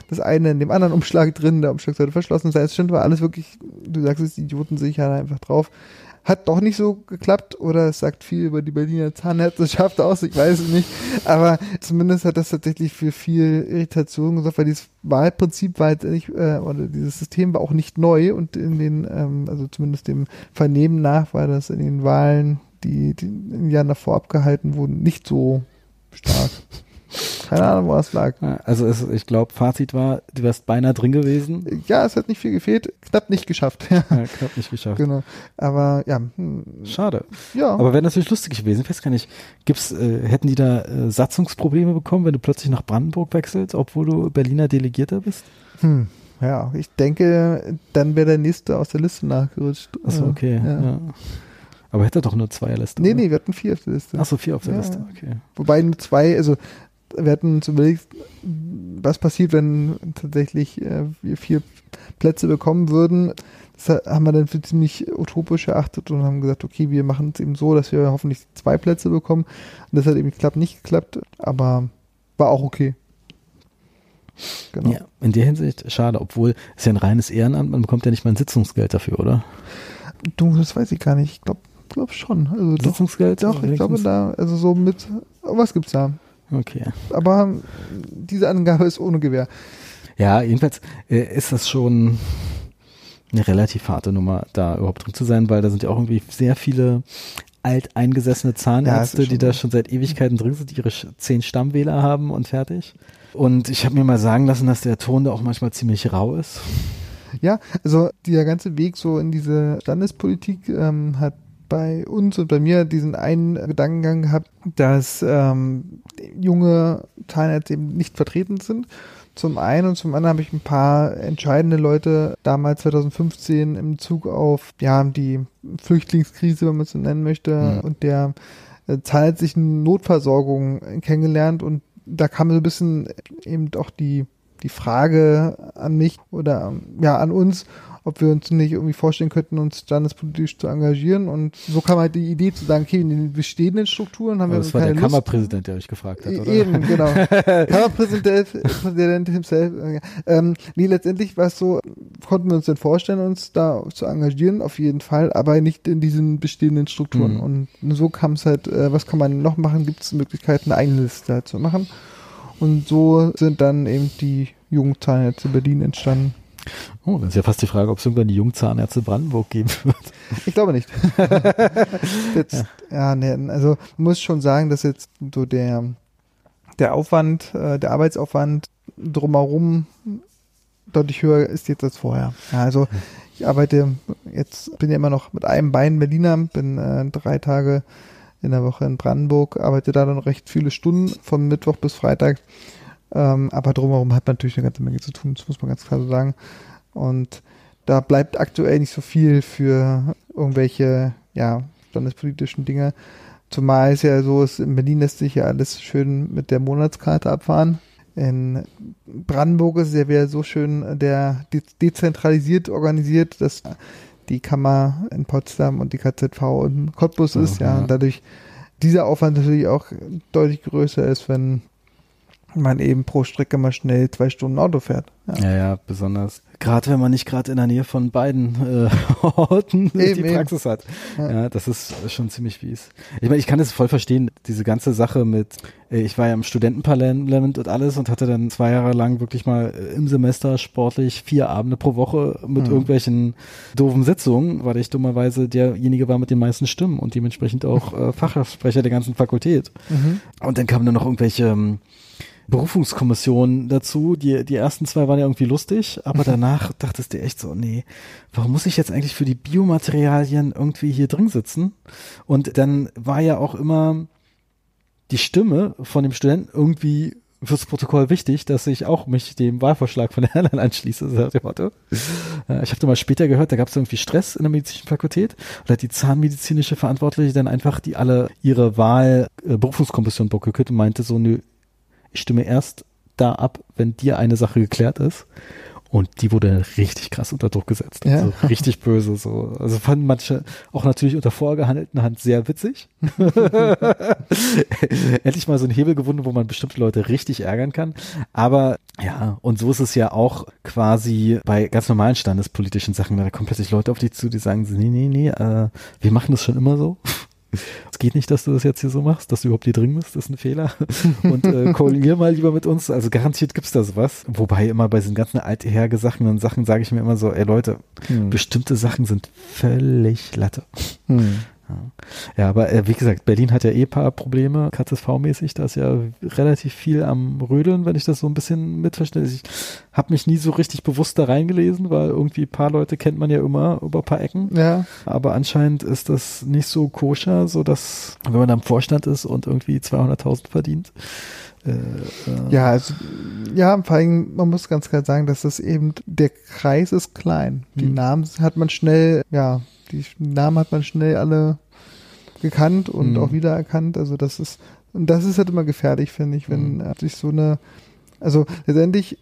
das eine in dem anderen Umschlag drin, der Umschlag sollte verschlossen sein. Es stimmt, war alles wirklich, du sagst es, Idioten sicher einfach drauf hat doch nicht so geklappt oder es sagt viel über die Berliner Zahnärzteschaft aus, ich weiß es nicht. Aber zumindest hat das tatsächlich für viel Irritation gesorgt, weil dieses Wahlprinzip war halt nicht, äh, oder dieses System war auch nicht neu und in den, ähm, also zumindest dem Vernehmen nach war das in den Wahlen, die, die in den Jahren davor abgehalten wurden, nicht so stark. Keine Ahnung, wo es lag. Also es, ich glaube, Fazit war, du wärst beinahe drin gewesen. Ja, es hat nicht viel gefehlt. Knapp nicht geschafft. Ja, knapp nicht geschafft. Genau. Aber ja. Hm. Schade. Ja. Aber wäre natürlich lustig gewesen. Ich weiß gar nicht, gibt's, äh, hätten die da äh, Satzungsprobleme bekommen, wenn du plötzlich nach Brandenburg wechselst, obwohl du Berliner Delegierter bist? Hm. Ja, ich denke, dann wäre der nächste aus der Liste nachgerutscht. Achso, okay. Ja. ja. Aber hätte doch nur zwei Liste. Nee, oder? nee, wir hatten vier auf der Liste. Achso, vier auf der ja. Liste, okay. Wobei nur zwei, also wir hatten uns überlegt, was passiert, wenn tatsächlich äh, wir vier Plätze bekommen würden. Das haben wir dann für ziemlich utopisch erachtet und haben gesagt, okay, wir machen es eben so, dass wir hoffentlich zwei Plätze bekommen. Und das hat eben geklappt, nicht geklappt, aber war auch okay. Genau. Ja, in der Hinsicht schade, obwohl es ja ein reines Ehrenamt, man bekommt ja nicht mal ein Sitzungsgeld dafür, oder? Du, das weiß ich gar nicht. Ich glaube glaub schon. Also Sitzungsgeld? Doch, doch ich glaube da, also so mit, was gibt's da? Okay. Aber diese Angabe ist ohne Gewähr. Ja, jedenfalls äh, ist das schon eine relativ harte Nummer, da überhaupt drin zu sein, weil da sind ja auch irgendwie sehr viele alteingesessene Zahnärzte, ja, die da schon seit Ewigkeiten drin sind, ihre zehn Stammwähler haben und fertig. Und ich habe mir mal sagen lassen, dass der Ton da auch manchmal ziemlich rau ist. Ja, also der ganze Weg so in diese Landespolitik ähm, hat bei uns und bei mir diesen einen Gedankengang gehabt, dass ähm, junge Zahnärzte eben nicht vertreten sind. Zum einen und zum anderen habe ich ein paar entscheidende Leute damals 2015 im Zug auf ja die Flüchtlingskrise, wenn man es so nennen möchte, mhm. und der äh, zahnärztlichen Notversorgung kennengelernt und da kam so ein bisschen eben auch die die Frage an mich oder ja an uns, ob wir uns nicht irgendwie vorstellen könnten, uns standespolitisch zu engagieren. Und so kam halt die Idee zu sagen, okay, in den bestehenden Strukturen haben Aber wir das war der Lust. Kammerpräsident, der euch gefragt hat, oder? Eben, genau. Kammerpräsident Präsident himself. Ähm, nee, letztendlich war es so, konnten wir uns denn vorstellen, uns da zu engagieren, auf jeden Fall, aber nicht in diesen bestehenden Strukturen. Mhm. Und so kam es halt, äh, was kann man noch machen? Gibt es Möglichkeiten, eine eigene Liste halt zu machen? Und so sind dann eben die Jugendzahnärzte Berlin entstanden. Oh, dann ist ja fast die Frage, ob es irgendwann die Jungzahnärzte Brandenburg geben wird. Ich glaube nicht. jetzt, ja. ja, nee, also man muss schon sagen, dass jetzt so der, der Aufwand, äh, der Arbeitsaufwand drumherum deutlich höher ist jetzt als vorher. Ja, also ich arbeite jetzt, bin ja immer noch mit einem Bein Berliner, bin äh, drei Tage in der Woche in Brandenburg, arbeite da dann recht viele Stunden von Mittwoch bis Freitag ähm, aber drumherum hat man natürlich eine ganze Menge zu tun, das muss man ganz klar so sagen. Und da bleibt aktuell nicht so viel für irgendwelche, ja, standespolitischen Dinge. Zumal es ja so ist, in Berlin lässt sich ja alles schön mit der Monatskarte abfahren. In Brandenburg ist es ja wieder so schön der de dezentralisiert organisiert, dass die Kammer in Potsdam und die KZV in Cottbus ist, ja, ja. und dadurch dieser Aufwand natürlich auch deutlich größer ist, wenn man eben pro Strecke mal schnell zwei Stunden Auto fährt. Ja, ja, ja besonders. Gerade wenn man nicht gerade in der Nähe von beiden äh, Orten eben, die Praxis eben. hat. Ja. ja. das ist schon ziemlich fies. Ich meine, ich kann das voll verstehen, diese ganze Sache mit, äh, ich war ja im Studentenparlament und alles und hatte dann zwei Jahre lang wirklich mal äh, im Semester sportlich vier Abende pro Woche mit mhm. irgendwelchen doofen Sitzungen, weil ich dummerweise derjenige war mit den meisten Stimmen und dementsprechend auch äh, Fachsprecher der ganzen Fakultät. Mhm. Und dann kamen dann noch irgendwelche ähm, Berufungskommission dazu. Die, die ersten zwei waren ja irgendwie lustig, aber danach dachtest du echt so, nee, warum muss ich jetzt eigentlich für die Biomaterialien irgendwie hier drin sitzen? Und dann war ja auch immer die Stimme von dem Studenten irgendwie fürs Protokoll wichtig, dass ich auch mich dem Wahlvorschlag von der Airline anschließe. Motto. Äh, ich habe mal später gehört, da gab es irgendwie Stress in der medizinischen Fakultät und hat die zahnmedizinische Verantwortliche dann einfach die alle ihre Wahl äh, Berufungskommission bockgekürt und meinte so, nö, ich stimme erst da ab, wenn dir eine Sache geklärt ist. Und die wurde richtig krass unter Druck gesetzt. Also ja. richtig böse. So. Also fanden manche auch natürlich unter vorgehandelten Hand sehr witzig. Endlich mal so einen Hebel gewunden, wo man bestimmte Leute richtig ärgern kann. Aber ja, und so ist es ja auch quasi bei ganz normalen standespolitischen Sachen. Da kommen plötzlich Leute auf dich zu, die sagen, nee, nee, nee, äh, wir machen das schon immer so. Es geht nicht, dass du das jetzt hier so machst, dass du überhaupt hier drin bist, das ist ein Fehler. Und äh, koalier mal lieber mit uns. Also garantiert gibt's da sowas. Wobei immer bei diesen ganzen althergesagten Sachen sage ich mir immer so, ey Leute, hm. bestimmte Sachen sind völlig Latte. Hm. Ja, aber äh, wie gesagt, Berlin hat ja eh paar Probleme, KZV-mäßig, da ist ja relativ viel am Rödeln, wenn ich das so ein bisschen mitverstehe. Ich habe mich nie so richtig bewusst da reingelesen, weil irgendwie paar Leute kennt man ja immer über paar Ecken. Ja. Aber anscheinend ist das nicht so koscher, so dass wenn man da im Vorstand ist und irgendwie 200.000 verdient, äh, äh, ja, also, ja, vor allem, man muss ganz klar sagen, dass das eben, der Kreis ist klein. Die hm. Namen hat man schnell, ja, die Namen hat man schnell alle gekannt und mhm. auch wiedererkannt. Also das ist, und das ist halt immer gefährlich, finde ich, wenn mhm. sich so eine, also letztendlich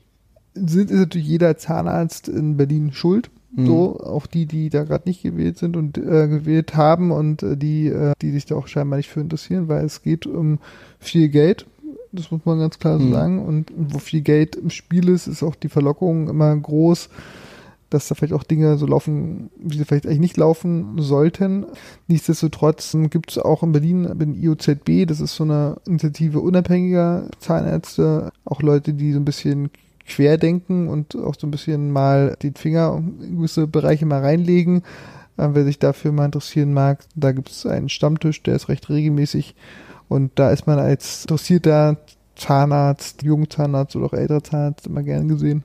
sind, ist natürlich jeder Zahnarzt in Berlin schuld. Mhm. So, auch die, die da gerade nicht gewählt sind und äh, gewählt haben und äh, die, äh, die sich da auch scheinbar nicht für interessieren, weil es geht um viel Geld. Das muss man ganz klar so mhm. sagen. Und wo viel Geld im Spiel ist, ist auch die Verlockung immer groß, dass da vielleicht auch Dinge so laufen, wie sie vielleicht eigentlich nicht laufen sollten. Nichtsdestotrotz gibt es auch in Berlin den IOZB, das ist so eine Initiative unabhängiger Zahnärzte, auch Leute, die so ein bisschen querdenken und auch so ein bisschen mal den Finger in gewisse Bereiche mal reinlegen. Äh, wer sich dafür mal interessieren mag, da gibt es einen Stammtisch, der ist recht regelmäßig und da ist man als interessierter Zahnarzt, Jungzahnarzt oder auch älterer Zahnarzt immer gern gesehen.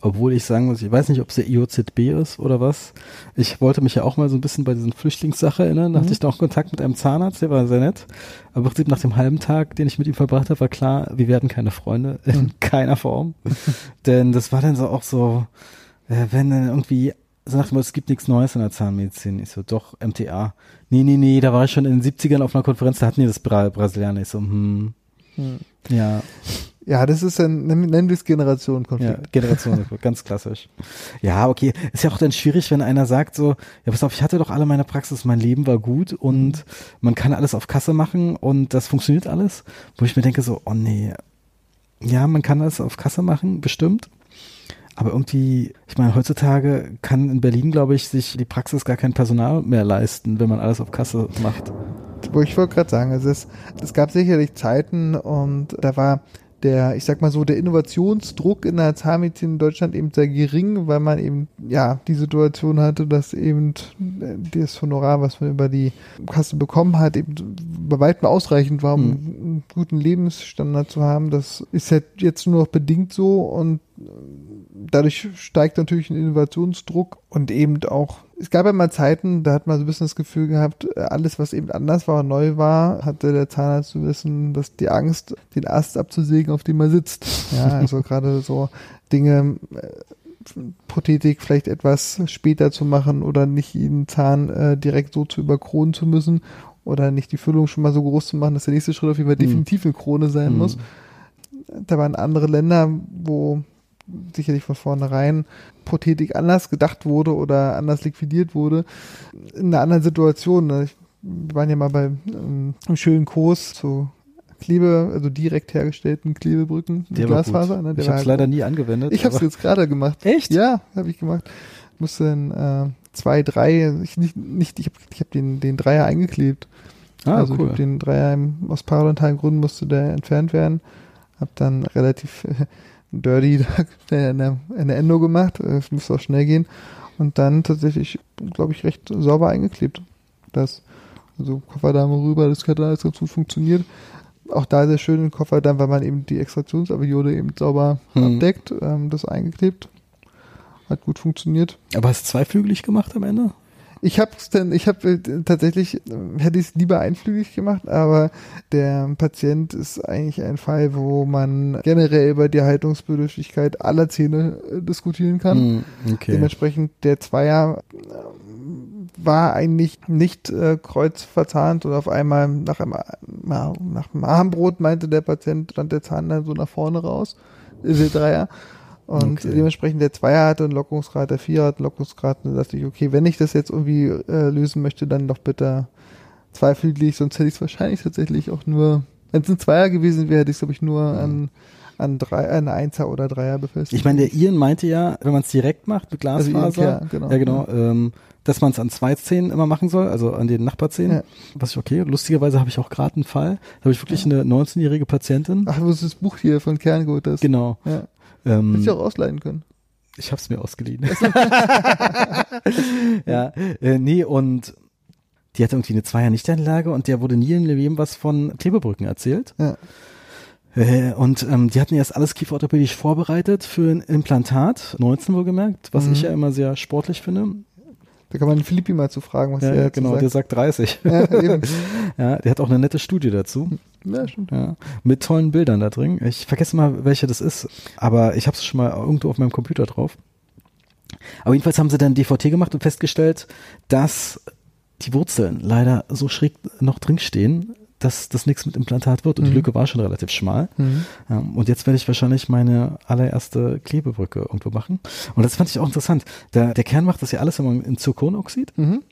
Obwohl ich sagen muss, ich weiß nicht, ob es der IOZB ist oder was. Ich wollte mich ja auch mal so ein bisschen bei diesen Flüchtlingssache erinnern. Da mhm. hatte ich auch Kontakt mit einem Zahnarzt, der war sehr nett. Aber im Prinzip nach dem halben Tag, den ich mit ihm verbracht habe, war klar, wir werden keine Freunde in mhm. keiner Form. Denn das war dann so auch so, äh, wenn dann irgendwie so nach dem es gibt nichts Neues in der Zahnmedizin. Ich so, doch, MTA. Nee, nee, nee, da war ich schon in den 70ern auf einer Konferenz, da hatten die das Bra Brasilianer. Ich so, hm, hm. ja. Ja, das ist ein, nennen wir es Generationenkonflikt. Ja, Generationenkonflikt, ganz klassisch. Ja, okay. Ist ja auch dann schwierig, wenn einer sagt so, ja, pass auf, ich hatte doch alle meine Praxis, mein Leben war gut und mhm. man kann alles auf Kasse machen und das funktioniert alles. Wo ich mir denke so, oh nee, ja, man kann alles auf Kasse machen, bestimmt. Aber irgendwie, ich meine, heutzutage kann in Berlin, glaube ich, sich die Praxis gar kein Personal mehr leisten, wenn man alles auf Kasse macht. Wo ich wollte gerade sagen, es, es gab sicherlich Zeiten und da war der, ich sag mal so, der Innovationsdruck in der Zahnmedizin in Deutschland eben sehr gering, weil man eben, ja, die Situation hatte, dass eben das Honorar, was man über die Kasse bekommen hat, eben bei weitem ausreichend war, um mhm. einen guten Lebensstandard zu haben. Das ist halt jetzt nur noch bedingt so und dadurch steigt natürlich ein Innovationsdruck und eben auch, es gab ja mal Zeiten, da hat man so ein bisschen das Gefühl gehabt, alles, was eben anders war und neu war, hatte der Zahnarzt zu wissen, dass die Angst, den Ast abzusägen, auf dem er sitzt. Ja, also gerade so Dinge, äh, Prothetik vielleicht etwas später zu machen oder nicht jeden Zahn äh, direkt so zu überkronen zu müssen oder nicht die Füllung schon mal so groß zu machen, dass der nächste Schritt auf jeden Fall mhm. definitiv eine Krone sein mhm. muss. Da waren andere Länder, wo sicherlich von vornherein Prothetik anders gedacht wurde oder anders liquidiert wurde, in einer anderen Situation. Ne? Wir waren ja mal bei ähm, einem schönen Kurs zu Klebe, also direkt hergestellten Klebebrücken Der war Glasfaser. Ne? Ich habe es leider nie angewendet. Ich habe es jetzt gerade gemacht. Echt? Ja, habe ich gemacht. Musste in, äh, zwei, drei, ich nicht, nicht ich habe ich hab den, den Dreier eingeklebt. Ah, also ich cool. den Dreier aus parenthalen Gründen musste der entfernt werden. Hab dann relativ äh, dirty eine, eine Endo gemacht. Äh, Es musste auch schnell gehen. Und dann tatsächlich, glaube ich, recht sauber eingeklebt. Das, also Kofferdame rüber, das hat alles ganz gut funktioniert. Auch da sehr schön im Kofferdamm, weil man eben die Extraktionsaviode eben sauber Hm. abdeckt, ähm, das eingeklebt. Hat gut funktioniert. Aber hast du zweiflügelig gemacht am Ende? Ich habe denn, ich habe äh, tatsächlich, äh, hätte ich es lieber einflügig gemacht, aber der Patient ist eigentlich ein Fall, wo man generell über die Haltungsbedürftigkeit aller Zähne äh, diskutieren kann. Hm, okay. Dementsprechend der Zweier äh, war eigentlich nicht äh, kreuzverzahnt und auf einmal nach einem, na, nach einem Armbrot meinte der Patient, stand der Zahn dann so nach vorne raus, äh, der Dreier. Und Okay. dementsprechend der Zweier hatte einen Lockungsgrad, der Vierer hat einen Lockungsgrad. Und da dachte ich, okay, wenn ich das jetzt irgendwie äh, lösen möchte, dann doch bitte zweiflügelig, sonst hätte ich es wahrscheinlich tatsächlich auch nur, wenn es ein Zweier gewesen wäre, hätte ich es, glaube ich, nur an, an drei, an Einser oder Dreier befestigt. Ich meine, der Ian meinte ja, wenn man es direkt macht mit Also Ian Glasfaser, Kerr, genau. ja genau, ähm, dass man es an zwei Zähnen immer machen soll, also an den Nachbarzähnen. Ja. Was ich okay. Lustigerweise habe ich auch gerade einen Fall. Da habe ich wirklich eine 19-jährige Patientin. Ach, wo ist das Buch hier von Kern geholt hast? Genau. Ähm, Hätte ich auch ausleihen können. Ich hab's mir ausgeliehen. ja, äh, nee, und die hatte irgendwie eine Zweier Nichtanlage und der wurde nie im Leben was von Klebebrücken erzählt. Ja. Äh, und ähm, die hatten erst alles kieferorthopädisch vorbereitet für ein Implantat, 19 wohlgemerkt, was Mhm. ich ja immer sehr sportlich finde. Da kann man den Philippi mal zu fragen, was Ja, der dazu genau, der sagt. sagt 30. Ja, eben. Ja, der hat auch eine nette Studie dazu. Ja, stimmt. Ja, mit tollen Bildern da drin. Ich vergesse mal, welche das ist, aber ich habe es schon mal irgendwo auf meinem Computer drauf. Aber jedenfalls haben sie dann DVT gemacht und festgestellt, dass die Wurzeln leider so schräg noch drin stehen, dass das nichts mit Implantat wird und die Mhm. Lücke war schon relativ schmal. Mhm. Ja, und jetzt werde ich wahrscheinlich meine allererste Klebebrücke irgendwo machen. Und das fand ich auch interessant. Der, der Kern macht das ja alles immer in Zirkonoxid. Mhm.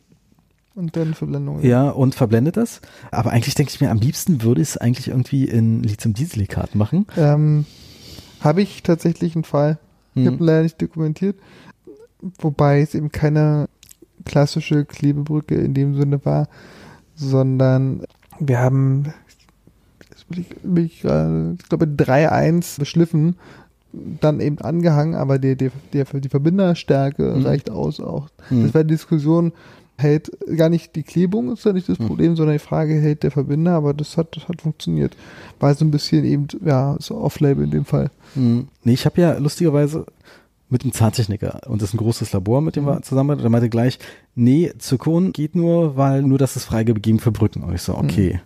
Und dann Verblendung. Ja, und verblendet das. Aber eigentlich denke ich mir, am liebsten würde ich es eigentlich irgendwie in Lithium-Dieselikat machen. Ähm, habe ich tatsächlich einen Fall. Ich habe ihn Hm. leider nicht dokumentiert. Wobei es eben keine klassische Klebebrücke in dem Sinne war, sondern wir haben, ich, ich, glaube, 3-1 beschliffen, dann eben angehangen, aber die, die, die, die Verbinderstärke Mhm. reicht aus auch. Hm. Das war die Diskussion, hält gar nicht die Klebung ist ja nicht das Hm. Problem, sondern die Frage hält der Verbinder, aber das hat, das hat funktioniert. War so ein bisschen eben, ja, so off-label in dem Fall. Hm. Nee, ich habe ja lustigerweise mit einem Zahntechniker und das ist ein großes Labor, mit dem wir Mhm. zusammenarbeiten. Der meinte gleich, nee, Zirkon geht nur, weil nur das ist freigegeben für Brücken. Und ich so, okay.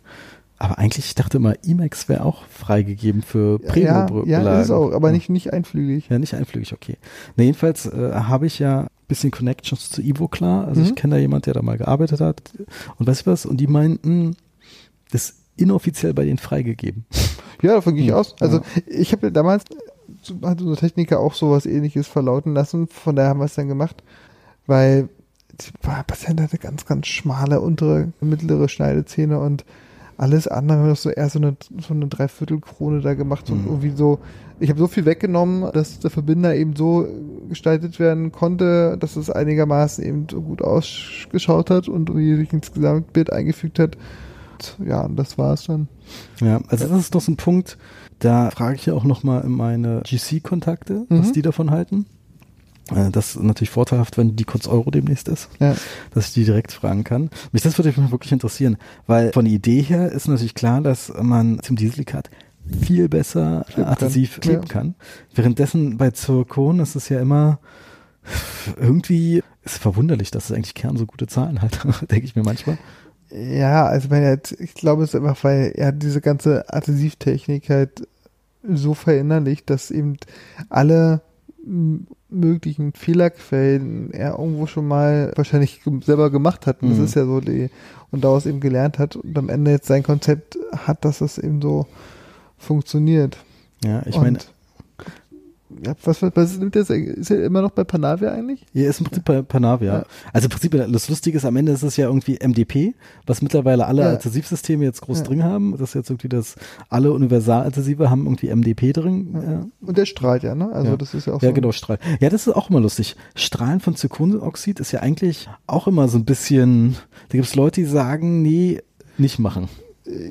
Aber eigentlich, ich dachte immer, Emacs wäre auch freigegeben für Ja, Premium-Brücken. ja, ist es auch, aber nicht, nicht einflügig. Ja, nicht einflügig, okay. Na, jedenfalls äh, habe ich ja ein bisschen Connections zu Ivo klar. Also Mhm. ich kenne da jemand, der da mal gearbeitet hat und weiß ich was. Und die meinten, das ist inoffiziell bei denen freigegeben. Ja, davon gehe ich Hm, aus. Also ich habe damals, hat unser Techniker auch sowas ähnliches verlauten lassen, von daher haben wir es dann gemacht, weil der Patient hatte ganz, ganz schmale untere, mittlere Schneidezähne und alles andere haben wir so eher so eine, so eine Dreiviertelkrone da gemacht und Mhm. irgendwie so, ich habe so viel weggenommen, dass der Verbinder eben so gestaltet werden konnte, dass es einigermaßen eben so gut ausgeschaut hat und irgendwie sich ins Gesamtbild eingefügt hat. Und ja, und das war es dann. Ja, also das ist doch so ein Punkt, da frage ich ja auch nochmal in meine GC-Kontakte, was Mhm. die davon halten. Äh, Das ist natürlich vorteilhaft, wenn die kurz Euro demnächst ist, Ja. dass ich die direkt fragen kann. Mich das würde mich wirklich interessieren, weil von der Idee her ist natürlich klar, dass man zum Dieselikat viel besser Kleben adhesiv kleben Ja. kann. Währenddessen bei Zirkon ist es ja immer irgendwie ist verwunderlich, dass es eigentlich Kern so gute Zahlen hat, denke ich mir manchmal. Ja, also wenn er, ich glaube es ist einfach, weil er diese ganze Adhesivtechnik halt so verinnerlicht, dass eben alle möglichen Fehlerquellen er irgendwo schon mal wahrscheinlich selber gemacht hat. Und Mhm. das ist ja so die, und daraus eben gelernt hat und am Ende jetzt sein Konzept hat, dass das eben so funktioniert. Ja, ich meine, ja, was, was, was nimmt der, ist er immer noch bei Panavia eigentlich? Ja, ist im Prinzip bei Panavia. Ja. Also im Prinzip, das Lustige ist, am Ende ist es ja irgendwie MDP, was mittlerweile alle Ja. Adhesivsysteme jetzt groß Ja. drin haben. Das ist jetzt irgendwie das, alle Universaladhesive haben irgendwie MDP drin. Ja. Und der strahlt ja, ne? Also das ist ja auch Ja, so. genau, Strahl. Ja, das ist auch immer lustig. Strahlen von Zirkonoxid ist ja eigentlich auch immer so ein bisschen, da gibt es Leute, die sagen, nee, nicht machen.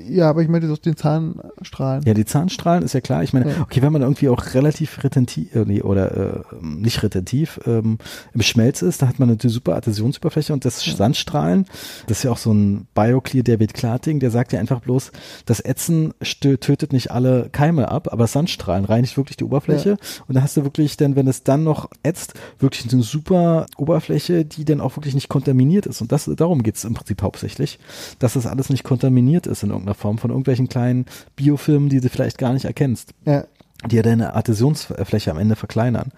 Ja, aber ich meinte so den Zahnstrahlen. Ja, die Zahnstrahlen ist ja klar. Ich meine, Ja. okay, wenn man irgendwie auch relativ retentiv, äh, nee, oder äh, nicht retentiv ähm, im Schmelz ist, da hat man eine super Adhäsionsüberfläche und das Sandstrahlen, das ist ja auch so ein Bioclear David Klarting, der sagt ja einfach bloß, das Ätzen tötet nicht alle Keime ab, aber das Sandstrahlen reinigt wirklich die Oberfläche und da hast du wirklich dann, wenn es dann noch ätzt, wirklich eine super Oberfläche, die dann auch wirklich nicht kontaminiert ist und das, darum geht's im Prinzip hauptsächlich, dass das alles nicht kontaminiert ist in irgendeiner Form von irgendwelchen kleinen Biofilmen, die du vielleicht gar nicht erkennst Ja. die ja deine Adhäsionsfläche am Ende verkleinern.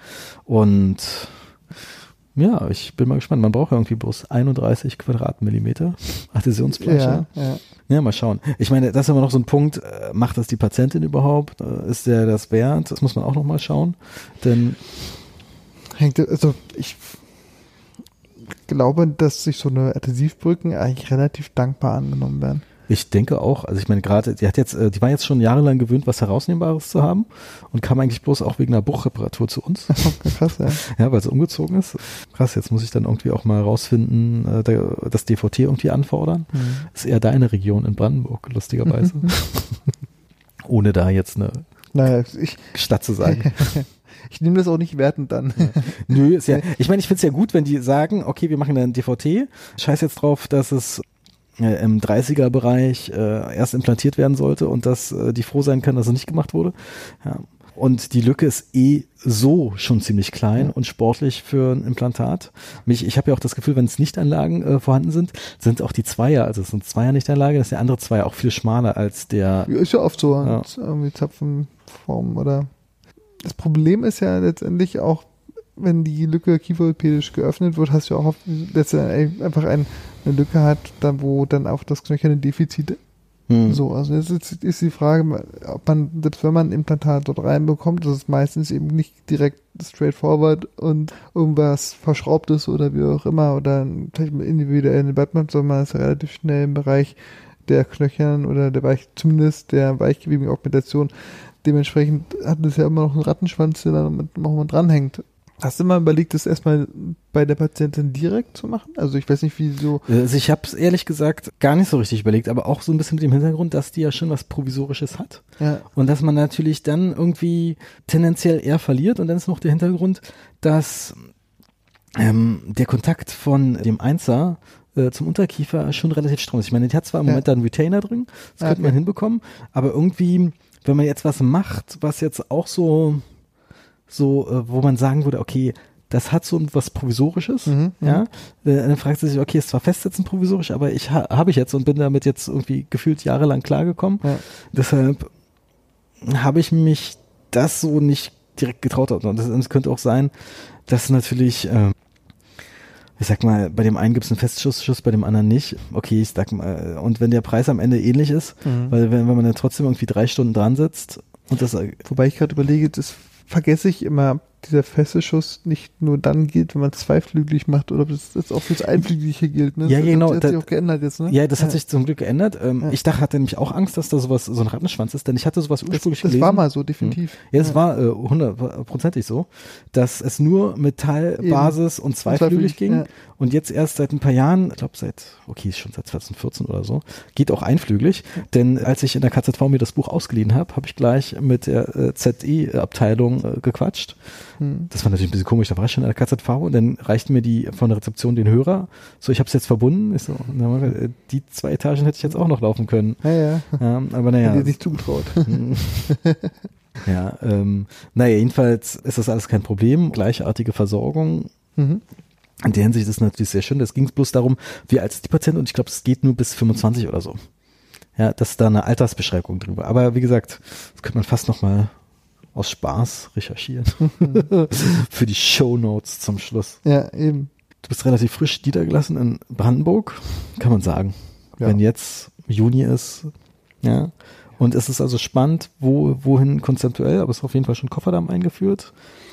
Und ja, ich bin mal gespannt. Man braucht ja irgendwie bloß 31 Quadratmillimeter Adhäsionsfläche. Ja, ja. Ja. mal schauen. Ich meine, das ist immer noch so ein Punkt. äh, Macht das die Patientin überhaupt? Äh, Ist der das wert? Das muss man auch noch mal schauen. Denn Hängt, also ich glaube, dass sich so eine Adhesivbrücken eigentlich relativ dankbar angenommen werden. Ich denke auch, also ich meine gerade, die hat jetzt, äh, die war jetzt schon jahrelang gewöhnt, was Herausnehmbares zu haben und kam eigentlich bloß auch wegen einer Bruchreparatur zu uns. Krass, ja. Ja, weil sie umgezogen ist. Krass, jetzt muss ich dann irgendwie auch mal rausfinden, äh, da- das DVT irgendwie anfordern. Mhm. Ist eher deine Region in Brandenburg, lustigerweise. Ohne da jetzt eine Naja, ich, Stadt zu sagen. ich nehme das auch nicht wertend an. Nö, ist ja, ich meine, ich finde es ja gut, wenn die sagen, okay, wir machen dann DVT. Scheiß jetzt drauf, dass es äh, im 30er-Bereich äh, erst implantiert werden sollte und dass äh, die froh sein können, dass es nicht gemacht wurde. Ja. Und die Lücke ist eh so schon ziemlich klein und sportlich für ein Implantat. Mich, ich habe ja auch das Gefühl, wenn es Nichtanlagen äh, vorhanden sind, sind auch die Zweier, also es sind Zweier Nichtanlage, das ist der andere Zweier auch viel schmaler als der Ja, Ist ja oft so, Ja. irgendwie Zapfenform oder. Das Problem ist ja letztendlich auch, wenn die Lücke kieferorthopädisch geöffnet wird, hast du ja auch oft letztendlich einfach ein, eine Lücke hat, da wo dann auch das knöcherne Defizit hm. so. Also jetzt ist, ist die Frage, ob man, selbst wenn man ein Implantat dort reinbekommt, das ist meistens eben nicht direkt straightforward und irgendwas verschraubt ist oder wie auch immer oder vielleicht mit individuellen Development, sondern man ist ja relativ schnell im Bereich der Knöchern oder der Weich, zumindest der weichgewebigen Augmentation. Dementsprechend hat es ja immer noch einen Rattenschwanz, der da mit- noch mal dranhängt. Hast du mal überlegt, das erstmal bei der Patientin direkt zu machen? Also ich weiß nicht, wie so. Also ich habe es ehrlich gesagt gar nicht so richtig überlegt, aber auch so ein bisschen mit dem Hintergrund, dass die ja schon was Provisorisches hat Ja, und dass man natürlich dann irgendwie tendenziell eher verliert und dann ist noch der Hintergrund, dass ähm, der Kontakt von dem Einser äh, zum Unterkiefer schon relativ stramm ist. Ich meine, die hat zwar im Ja. Moment da einen Retainer drin, das Ah, könnte okay. man hinbekommen, aber irgendwie, wenn man jetzt was macht, was jetzt auch so, so, äh, wo man sagen würde, okay, das hat so was Provisorisches, Mhm, ja, äh, dann fragt sie sich, okay, ist zwar festsetzen provisorisch, aber ich ha, habe ich jetzt und bin damit jetzt irgendwie gefühlt jahrelang klargekommen. ja. Deshalb habe ich mich das so nicht direkt getraut. Und es könnte auch sein, dass natürlich, ähm, ich sag mal, bei dem einen gibt es einen Festschuss, Schuss, bei dem anderen nicht. Okay, ich sag mal, und wenn der Preis am Ende ähnlich ist, Mhm. weil wenn, wenn man dann trotzdem irgendwie drei Stunden dran sitzt und das Wobei ich gerade überlege, das vergesse ich immer, dieser feste Schuss nicht nur dann gilt, wenn man es zweiflügelig macht, oder ob das jetzt auch fürs Einflügliche gilt. Ne? Ja, das genau, Hat sich auch geändert jetzt, ne? Ja, das hat sich zum Glück geändert. Ähm, Ja. Ich dachte, hatte nämlich auch Angst, dass da sowas, so ein Rattenschwanz ist, denn ich hatte sowas Das, ursprünglich das gelesen. war mal so, definitiv. Ja, es war äh, hundertprozentig so, dass es nur Metallbasis und zweiflügig Zweiflügig, ging ja. und jetzt erst seit ein paar Jahren, ich glaube seit, okay, schon seit 2014 oder so, geht auch einflügig, denn als ich in der KZV mir das Buch ausgeliehen habe, habe ich gleich mit der äh, ZI-Abteilung äh, gequatscht. Hm. Das war natürlich ein bisschen komisch, da war ich schon in der KZV und dann reichten mir die von der Rezeption den Hörer, so ich habe es jetzt verbunden, ich so, na, äh, die zwei Etagen hätte ich jetzt auch noch laufen können, Ja, ja. ja, aber ja. naja. Hätte nicht zugetraut. Ja, ähm, naja, jedenfalls ist das alles kein Problem. Gleichartige Versorgung. mhm. In der Hinsicht ist es natürlich sehr schön. Das ging bloß darum, wie alt ist die Patientin und ich glaube, es geht nur bis 25 oder so. Ja, dass da eine Altersbeschränkung war. Aber wie gesagt, das könnte man fast noch mal aus Spaß recherchieren. Für die Shownotes zum Schluss. Ja, eben. Du bist relativ frisch niedergelassen in Brandenburg, kann man sagen. Ja. Wenn jetzt Juni ist, ja. Und es ist also spannend, wo, wohin konzeptuell, aber es ist auf jeden Fall schon Kofferdamm eingeführt.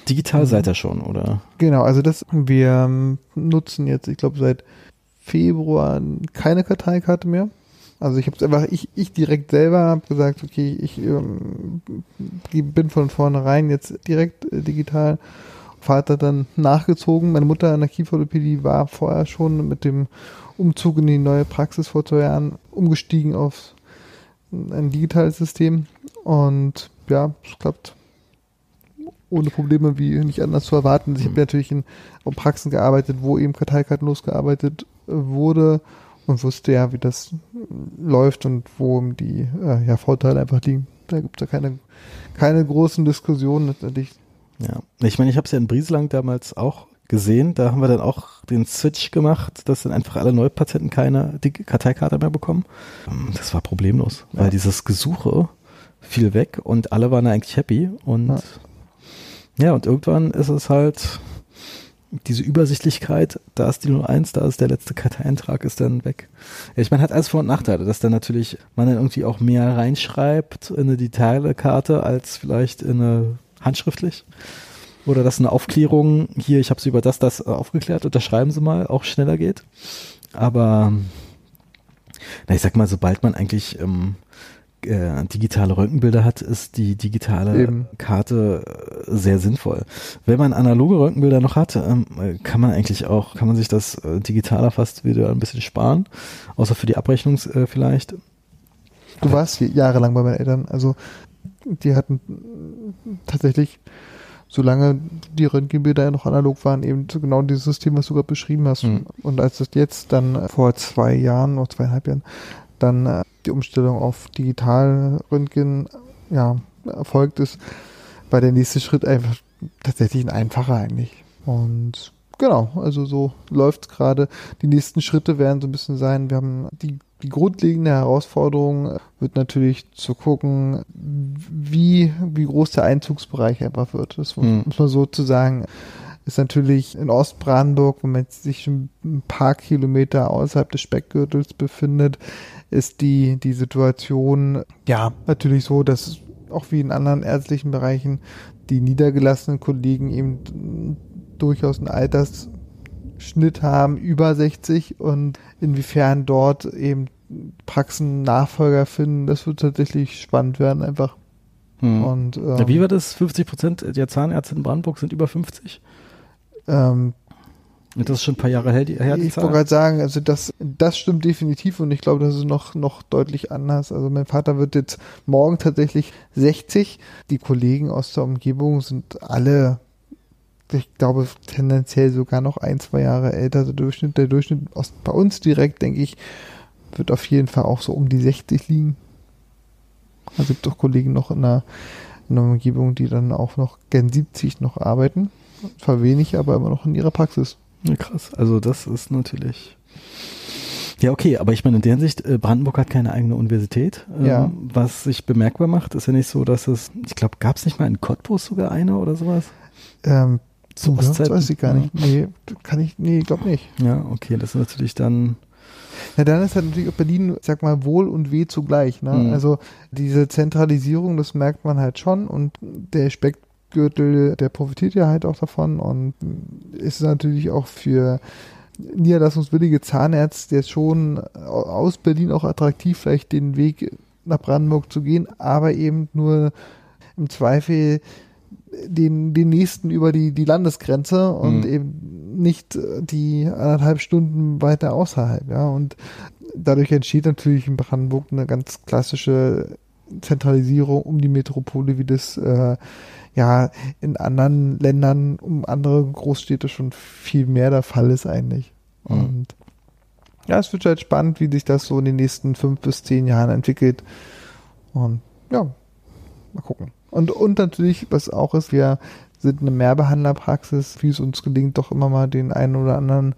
Digital mhm. seid ihr schon, oder? Genau, also das, wir nutzen jetzt, ich glaube, seit Februar keine Karteikarte mehr. Also ich habe es einfach, ich, ich direkt selber habe gesagt, okay, ich ähm, bin von vornherein jetzt direkt äh, digital. Vater dann nachgezogen. Meine Mutter an der Kieferorthopädie war vorher schon mit dem Umzug in die neue Praxis vor zwei Jahren umgestiegen auf ein digitales System. Und ja, es klappt ohne Probleme, wie nicht anders zu erwarten. Ich habe natürlich in Praxen gearbeitet, wo eben karteikartenlos gearbeitet wurde und wusste ja, wie das läuft und wo die äh, ja, Vorteile einfach liegen. Da gibt es ja keine, keine großen Diskussionen letztendlich. Ja, ich meine, ich habe es ja in Brieslang damals auch gesehen. Da haben wir dann auch den Switch gemacht, dass dann einfach alle Neupatienten keine die Karteikarte mehr bekommen. Ähm, das war problemlos, ja. weil dieses Gesuche fiel weg und alle waren eigentlich happy und ja. ja, und irgendwann ist es halt diese Übersichtlichkeit, da ist die 01, da ist der letzte Karteintrag, ist dann weg. Ja, ich meine, hat alles Vor- und Nachteile, dass dann natürlich man dann irgendwie auch mehr reinschreibt in eine Detailkarte als vielleicht in eine handschriftlich. Oder dass eine Aufklärung, hier, ich habe sie über das, das aufgeklärt, unterschreiben Sie mal, auch schneller geht. Aber na, ich sag mal, sobald man eigentlich ähm, äh, digitale Röntgenbilder hat, ist die digitale Eben. Karte äh, sehr sinnvoll. Wenn man analoge Röntgenbilder noch hat, ähm, kann man eigentlich auch, kann man sich das äh, digitaler fast wieder ein bisschen sparen, außer für die Abrechnung äh, vielleicht. Du warst jahrelang bei meinen Eltern, also die hatten tatsächlich, solange die Röntgenbilder ja noch analog waren, eben genau dieses System, was du gerade beschrieben hast. Mhm. Und als das jetzt dann vor zwei Jahren oder zweieinhalb Jahren dann äh, die Umstellung auf Digitalröntgen ja, erfolgt ist, war der nächste Schritt einfach tatsächlich ein einfacher eigentlich. Und genau, also so läuft es gerade. Die nächsten Schritte werden so ein bisschen sein, wir haben die, die grundlegende Herausforderung wird natürlich zu gucken, wie, wie groß der Einzugsbereich einfach wird. Das muss, hm. muss man so zu sagen ist natürlich in Ostbrandenburg, wenn man sich ein paar Kilometer außerhalb des Speckgürtels befindet, ist die, die Situation ja natürlich so, dass auch wie in anderen ärztlichen Bereichen die niedergelassenen Kollegen eben durchaus einen Altersschnitt haben über 60 und inwiefern dort eben Praxen Nachfolger finden, das wird tatsächlich spannend werden einfach. Hm. Und, ähm, ja, wie war das? 50 Prozent der Zahnärzte in Brandenburg sind über 50? Ähm, das ist schon ein paar Jahre her, die, her die Ich wollte gerade sagen, also das, das stimmt definitiv und ich glaube, das ist noch, noch deutlich anders. Also mein Vater wird jetzt morgen tatsächlich 60. Die Kollegen aus der Umgebung sind alle, ich glaube, tendenziell sogar noch ein, zwei Jahre älter. Der Durchschnitt, der Durchschnitt aus, bei uns direkt, denke ich, wird auf jeden Fall auch so um die 60 liegen. Also gibt auch Kollegen noch in einer, in einer Umgebung, die dann auch noch gen 70 noch arbeiten. Zwar wenig, aber immer noch in ihrer Praxis. Ja, krass. Also das ist natürlich. Ja, okay, aber ich meine, in der Hinsicht, äh, Brandenburg hat keine eigene Universität. Ähm, ja. Was sich bemerkbar macht, ist ja nicht so, dass es, ich glaube, gab es nicht mal in Cottbus sogar eine oder sowas? Ähm, Zu Ostzeiten? weiß ich gar nicht. Nee, kann ich, nee, glaube nicht. Ja, okay, das ist natürlich dann. Ja, dann ist halt natürlich auch Berlin, sag mal, Wohl und Weh zugleich. Ne? Mhm. Also diese Zentralisierung, das merkt man halt schon und der Speck Gürtel, der profitiert ja halt auch davon und ist natürlich auch für niederlassungswillige Zahnärzte jetzt schon aus Berlin auch attraktiv, vielleicht den Weg nach Brandenburg zu gehen, aber eben nur im Zweifel den, den nächsten über die, die Landesgrenze und mhm. eben nicht die anderthalb Stunden weiter außerhalb, ja. Und dadurch entsteht natürlich in Brandenburg eine ganz klassische Zentralisierung um die Metropole, wie das äh, ja in anderen Ländern um andere Großstädte schon viel mehr der Fall ist eigentlich. Mhm. Und ja, es wird halt spannend, wie sich das so in den nächsten fünf bis zehn Jahren entwickelt. Und ja, mal gucken. Und, und natürlich, was auch ist, wir sind eine Mehrbehandlerpraxis, wie es uns gelingt, doch immer mal den einen oder anderen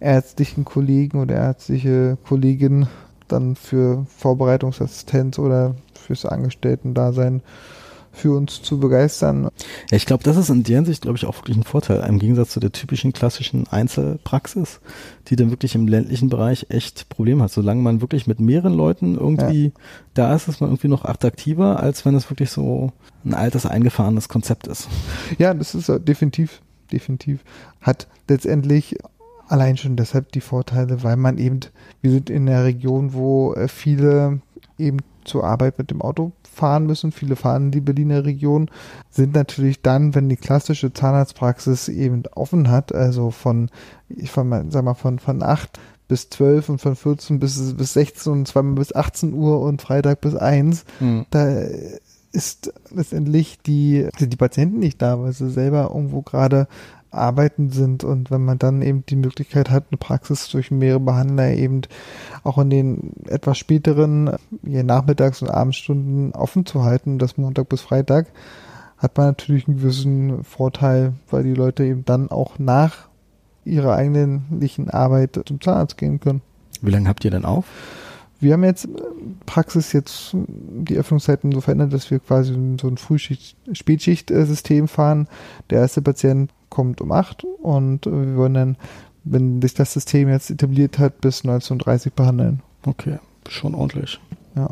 ärztlichen Kollegen oder ärztliche Kollegin dann für Vorbereitungsassistenz oder fürs Angestellten-Dasein für uns zu begeistern. Ja, ich glaube, das ist in der Hinsicht, glaube ich, auch wirklich ein Vorteil, im Gegensatz zu der typischen klassischen Einzelpraxis, die dann wirklich im ländlichen Bereich echt Probleme hat. Solange man wirklich mit mehreren Leuten irgendwie ja. da ist, ist man irgendwie noch attraktiver, als wenn es wirklich so ein altes, eingefahrenes Konzept ist. Ja, das ist definitiv, definitiv. Hat letztendlich allein schon deshalb die Vorteile, weil man eben, wir sind in der Region, wo äh, viele eben zur Arbeit mit dem Auto fahren müssen. Viele fahren in die Berliner Region, sind natürlich dann, wenn die klassische Zahnarztpraxis eben offen hat, also von, ich sag mal, von, von 8 bis 12 und von 14 bis, bis 16 und zweimal bis 18 Uhr und Freitag bis 1, mhm. da ist letztendlich die, die Patienten nicht da, weil sie selber irgendwo gerade arbeiten sind und wenn man dann eben die Möglichkeit hat, eine Praxis durch mehrere Behandler eben auch in den etwas späteren ja, Nachmittags- und Abendstunden offen zu halten, das Montag bis Freitag, hat man natürlich einen gewissen Vorteil, weil die Leute eben dann auch nach ihrer eigentlichen Arbeit zum Zahnarzt gehen können. Wie lange habt ihr denn auf? Wir haben jetzt Praxis jetzt die Öffnungszeiten so verändert, dass wir quasi so ein Frühschicht-Spätschicht-System fahren. Der erste Patient kommt um 8 und wir wollen dann, wenn sich das System jetzt etabliert hat, bis 19.30 behandeln. Okay, schon ordentlich. Ja.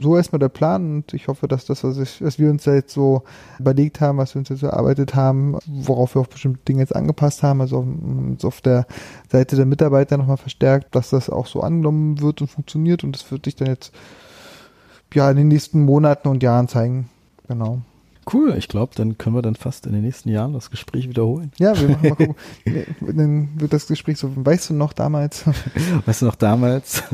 So erstmal der Plan und ich hoffe, dass das, was, ich, was wir uns jetzt so überlegt haben, was wir uns jetzt erarbeitet haben, worauf wir auch bestimmte Dinge jetzt angepasst haben, also auf, auf der Seite der Mitarbeiter nochmal verstärkt, dass das auch so angenommen wird und funktioniert und das wird sich dann jetzt ja in den nächsten Monaten und Jahren zeigen. Genau. Cool, ich glaube, dann können wir dann fast in den nächsten Jahren das Gespräch wiederholen. Ja, wir machen mal gucken. dann wird das Gespräch so, weißt du noch damals? Weißt du noch damals?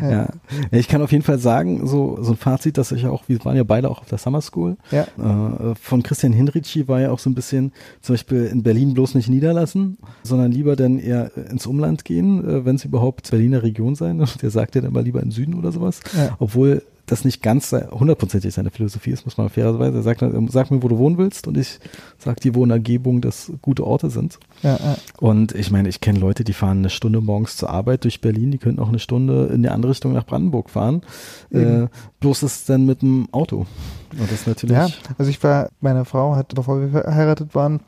Ja. ja. Ich kann auf jeden Fall sagen, so, so ein Fazit, dass ich auch, wir waren ja beide auch auf der Summer School. Ja. Äh, von Christian Hinrici war ja auch so ein bisschen, zum Beispiel in Berlin bloß nicht niederlassen, sondern lieber dann eher ins Umland gehen, äh, wenn es überhaupt Berliner Region sein. Der sagt ja dann mal lieber in Süden oder sowas. Ja. Obwohl das nicht ganz hundertprozentig seine Philosophie ist, muss man fairerweise. Er sagt, sag mir, wo du wohnen willst und ich sag dir, wo in der Umgebung das gute Orte sind. Ja, ja. Und ich meine, ich kenne Leute, die fahren eine Stunde morgens zur Arbeit durch Berlin, die könnten auch eine Stunde in die andere Richtung nach Brandenburg fahren. Äh, bloß ist es dann mit dem Auto. Und das ist natürlich. Ja, also ich war, meine Frau hat, bevor wir verheiratet waren,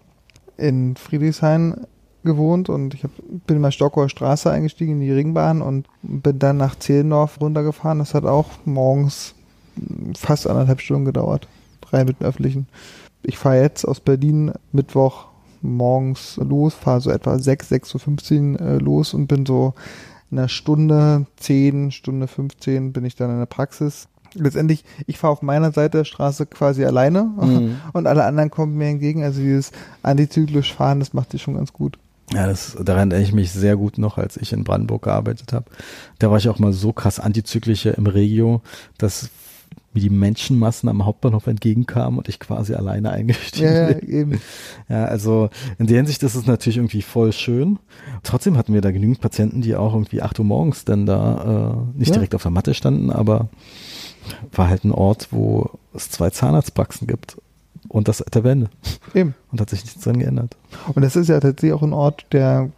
in Friedrichshain gewohnt und ich hab, bin in der Stockauer Straße eingestiegen in die Ringbahn und bin dann nach Zehlendorf runtergefahren. Das hat auch morgens fast anderthalb Stunden gedauert. Drei mit dem Öffentlichen. Ich fahre jetzt aus Berlin Mittwoch morgens los, fahre so etwa 6, 6.15 Uhr äh, los und bin so in einer Stunde 10, Stunde 15 bin ich dann in der Praxis. Letztendlich, ich fahre auf meiner Seite der Straße quasi alleine mhm. und alle anderen kommen mir entgegen. Also dieses antizyklisch Fahren, das macht sich schon ganz gut. Ja, das, daran erinnere ich mich sehr gut noch, als ich in Brandenburg gearbeitet habe. Da war ich auch mal so krass antizyklischer im Regio, dass mir die Menschenmassen am Hauptbahnhof entgegenkamen und ich quasi alleine eingestiegen ja, bin. Ja, eben. Ja, also in der Hinsicht ist es natürlich irgendwie voll schön. Trotzdem hatten wir da genügend Patienten, die auch irgendwie 8 Uhr morgens dann da äh, nicht ja. direkt auf der Matte standen, aber war halt ein Ort, wo es zwei Zahnarztpraxen gibt und das der Wende. Eben. Und hat sich nichts dran geändert. Und das ist ja tatsächlich auch ein Ort, der,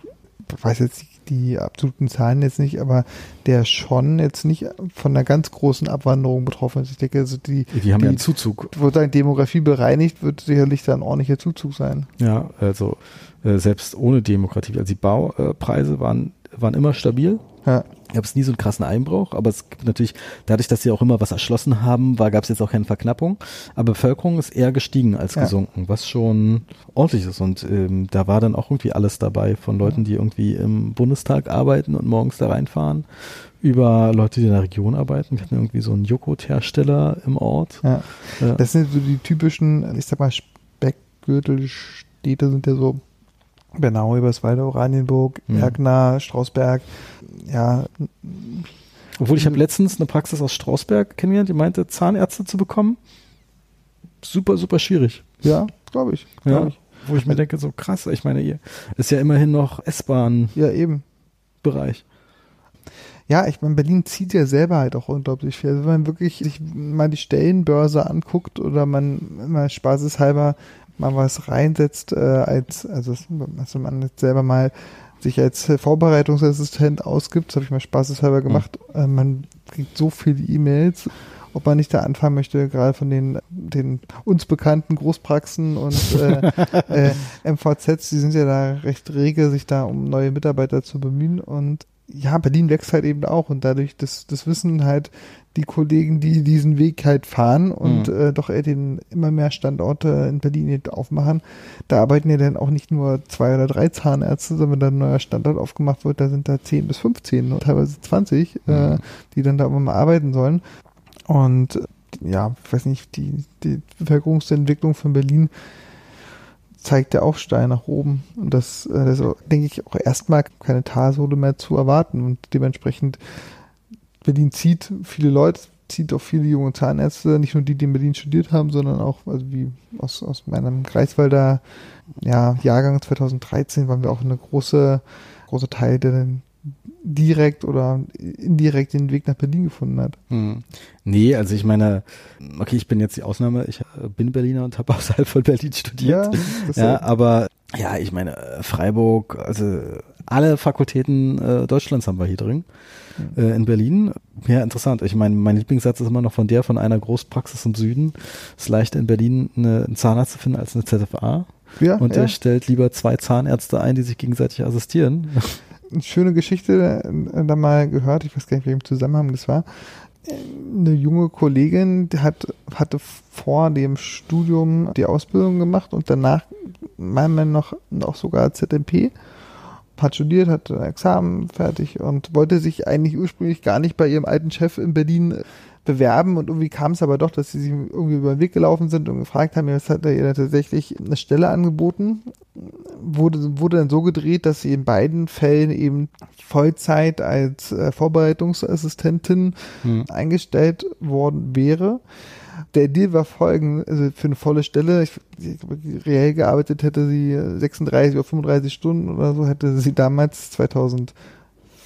ich weiß jetzt die absoluten Zahlen jetzt nicht, aber der schon jetzt nicht von einer ganz großen Abwanderung betroffen ist. Ich denke, also die, die haben die, ja einen Zuzug. Wo deine Demografie bereinigt, wird sicherlich dann ein ordentlicher Zuzug sein. Ja, also äh, selbst ohne Demografie, also die Baupreise waren, waren immer stabil. Ja gab es nie so einen krassen Einbruch, aber es gibt natürlich, dadurch, dass sie auch immer was erschlossen haben, war, gab es jetzt auch keine Verknappung. Aber Bevölkerung ist eher gestiegen als ja. gesunken, was schon ordentlich ist. Und ähm, da war dann auch irgendwie alles dabei, von Leuten, die irgendwie im Bundestag arbeiten und morgens da reinfahren, über Leute, die in der Region arbeiten. Wir hatten irgendwie so einen Joghurthersteller im Ort. Ja. Das sind so die typischen, ich sag mal, Speckgürtelstädte sind ja so Bernau, Eberswalde, Oranienburg, mhm. Erkner, Strausberg. Ja. Obwohl ich habe letztens eine Praxis aus Strausberg kennengelernt, die meinte, Zahnärzte zu bekommen. Super, super schwierig. Ja, glaube ich. Glaub ja, ich. Wo ich mir denke, so krass, ich meine, ihr ist ja immerhin noch S-Bahn. Ja, eben. Bereich. Ja, ich meine, Berlin zieht ja selber halt auch unglaublich viel. Also wenn man wirklich sich mal die Stellenbörse anguckt oder man mal spaßeshalber mal was reinsetzt, äh, als, also, also man jetzt selber mal sich als Vorbereitungsassistent ausgibt, das habe ich mal spaßeshalber gemacht, mhm. äh, man kriegt so viele E-Mails ob man nicht da anfangen möchte, gerade von den, den uns bekannten Großpraxen und äh, äh, MVZs, die sind ja da recht rege, sich da um neue Mitarbeiter zu bemühen. Und ja, Berlin wächst halt eben auch. Und dadurch das, das Wissen halt die Kollegen, die diesen Weg halt fahren und mhm. äh, doch den immer mehr Standorte in Berlin aufmachen, da arbeiten ja dann auch nicht nur zwei oder drei Zahnärzte, sondern wenn da ein neuer Standort aufgemacht wird, da sind da zehn bis 15 und teilweise 20, äh, mhm. äh, die dann da immer mal arbeiten sollen. Und ja, ich weiß nicht, die, die Bevölkerungsentwicklung von Berlin zeigt der Aufstein nach oben. Und das, äh, das denke ich, auch erstmal keine Talsohle mehr zu erwarten. Und dementsprechend Berlin zieht viele Leute, zieht auch viele junge Zahnärzte, nicht nur die, die in Berlin studiert haben, sondern auch, also wie aus, aus meinem Greifswalder ja, Jahrgang 2013 waren wir auch eine große, große Teil, der dann direkt oder indirekt den Weg nach Berlin gefunden hat. Hm. Nee, also ich meine, okay, ich bin jetzt die Ausnahme, ich äh, bin Berliner und habe außerhalb von Berlin studiert. Ja, ja aber ja, ich meine, Freiburg, also alle Fakultäten äh, Deutschlands haben wir hier drin. Hm. Äh, in Berlin. Ja, interessant. Ich meine, mein Lieblingssatz ist immer noch von der von einer Großpraxis im Süden. Es ist leichter in Berlin eine, einen Zahnarzt zu finden als eine ZFA. Ja, und ja. er stellt lieber zwei Zahnärzte ein, die sich gegenseitig assistieren eine schöne Geschichte äh, da mal gehört, ich weiß gar nicht, welchem Zusammenhang das war. Eine junge Kollegin die hat, hatte vor dem Studium die Ausbildung gemacht und danach meiner noch, noch sogar ZMP hat studiert, hatte ein Examen fertig und wollte sich eigentlich ursprünglich gar nicht bei ihrem alten Chef in Berlin bewerben und irgendwie kam es aber doch, dass sie sich irgendwie über den Weg gelaufen sind und gefragt haben, was hat er ihr tatsächlich eine Stelle angeboten. Wurde, wurde dann so gedreht, dass sie in beiden Fällen eben Vollzeit als äh, Vorbereitungsassistentin hm. eingestellt worden wäre. Der Deal war folgend, also für eine volle Stelle, ich, ich, reell gearbeitet hätte sie 36 oder 35 Stunden oder so, hätte sie damals 2000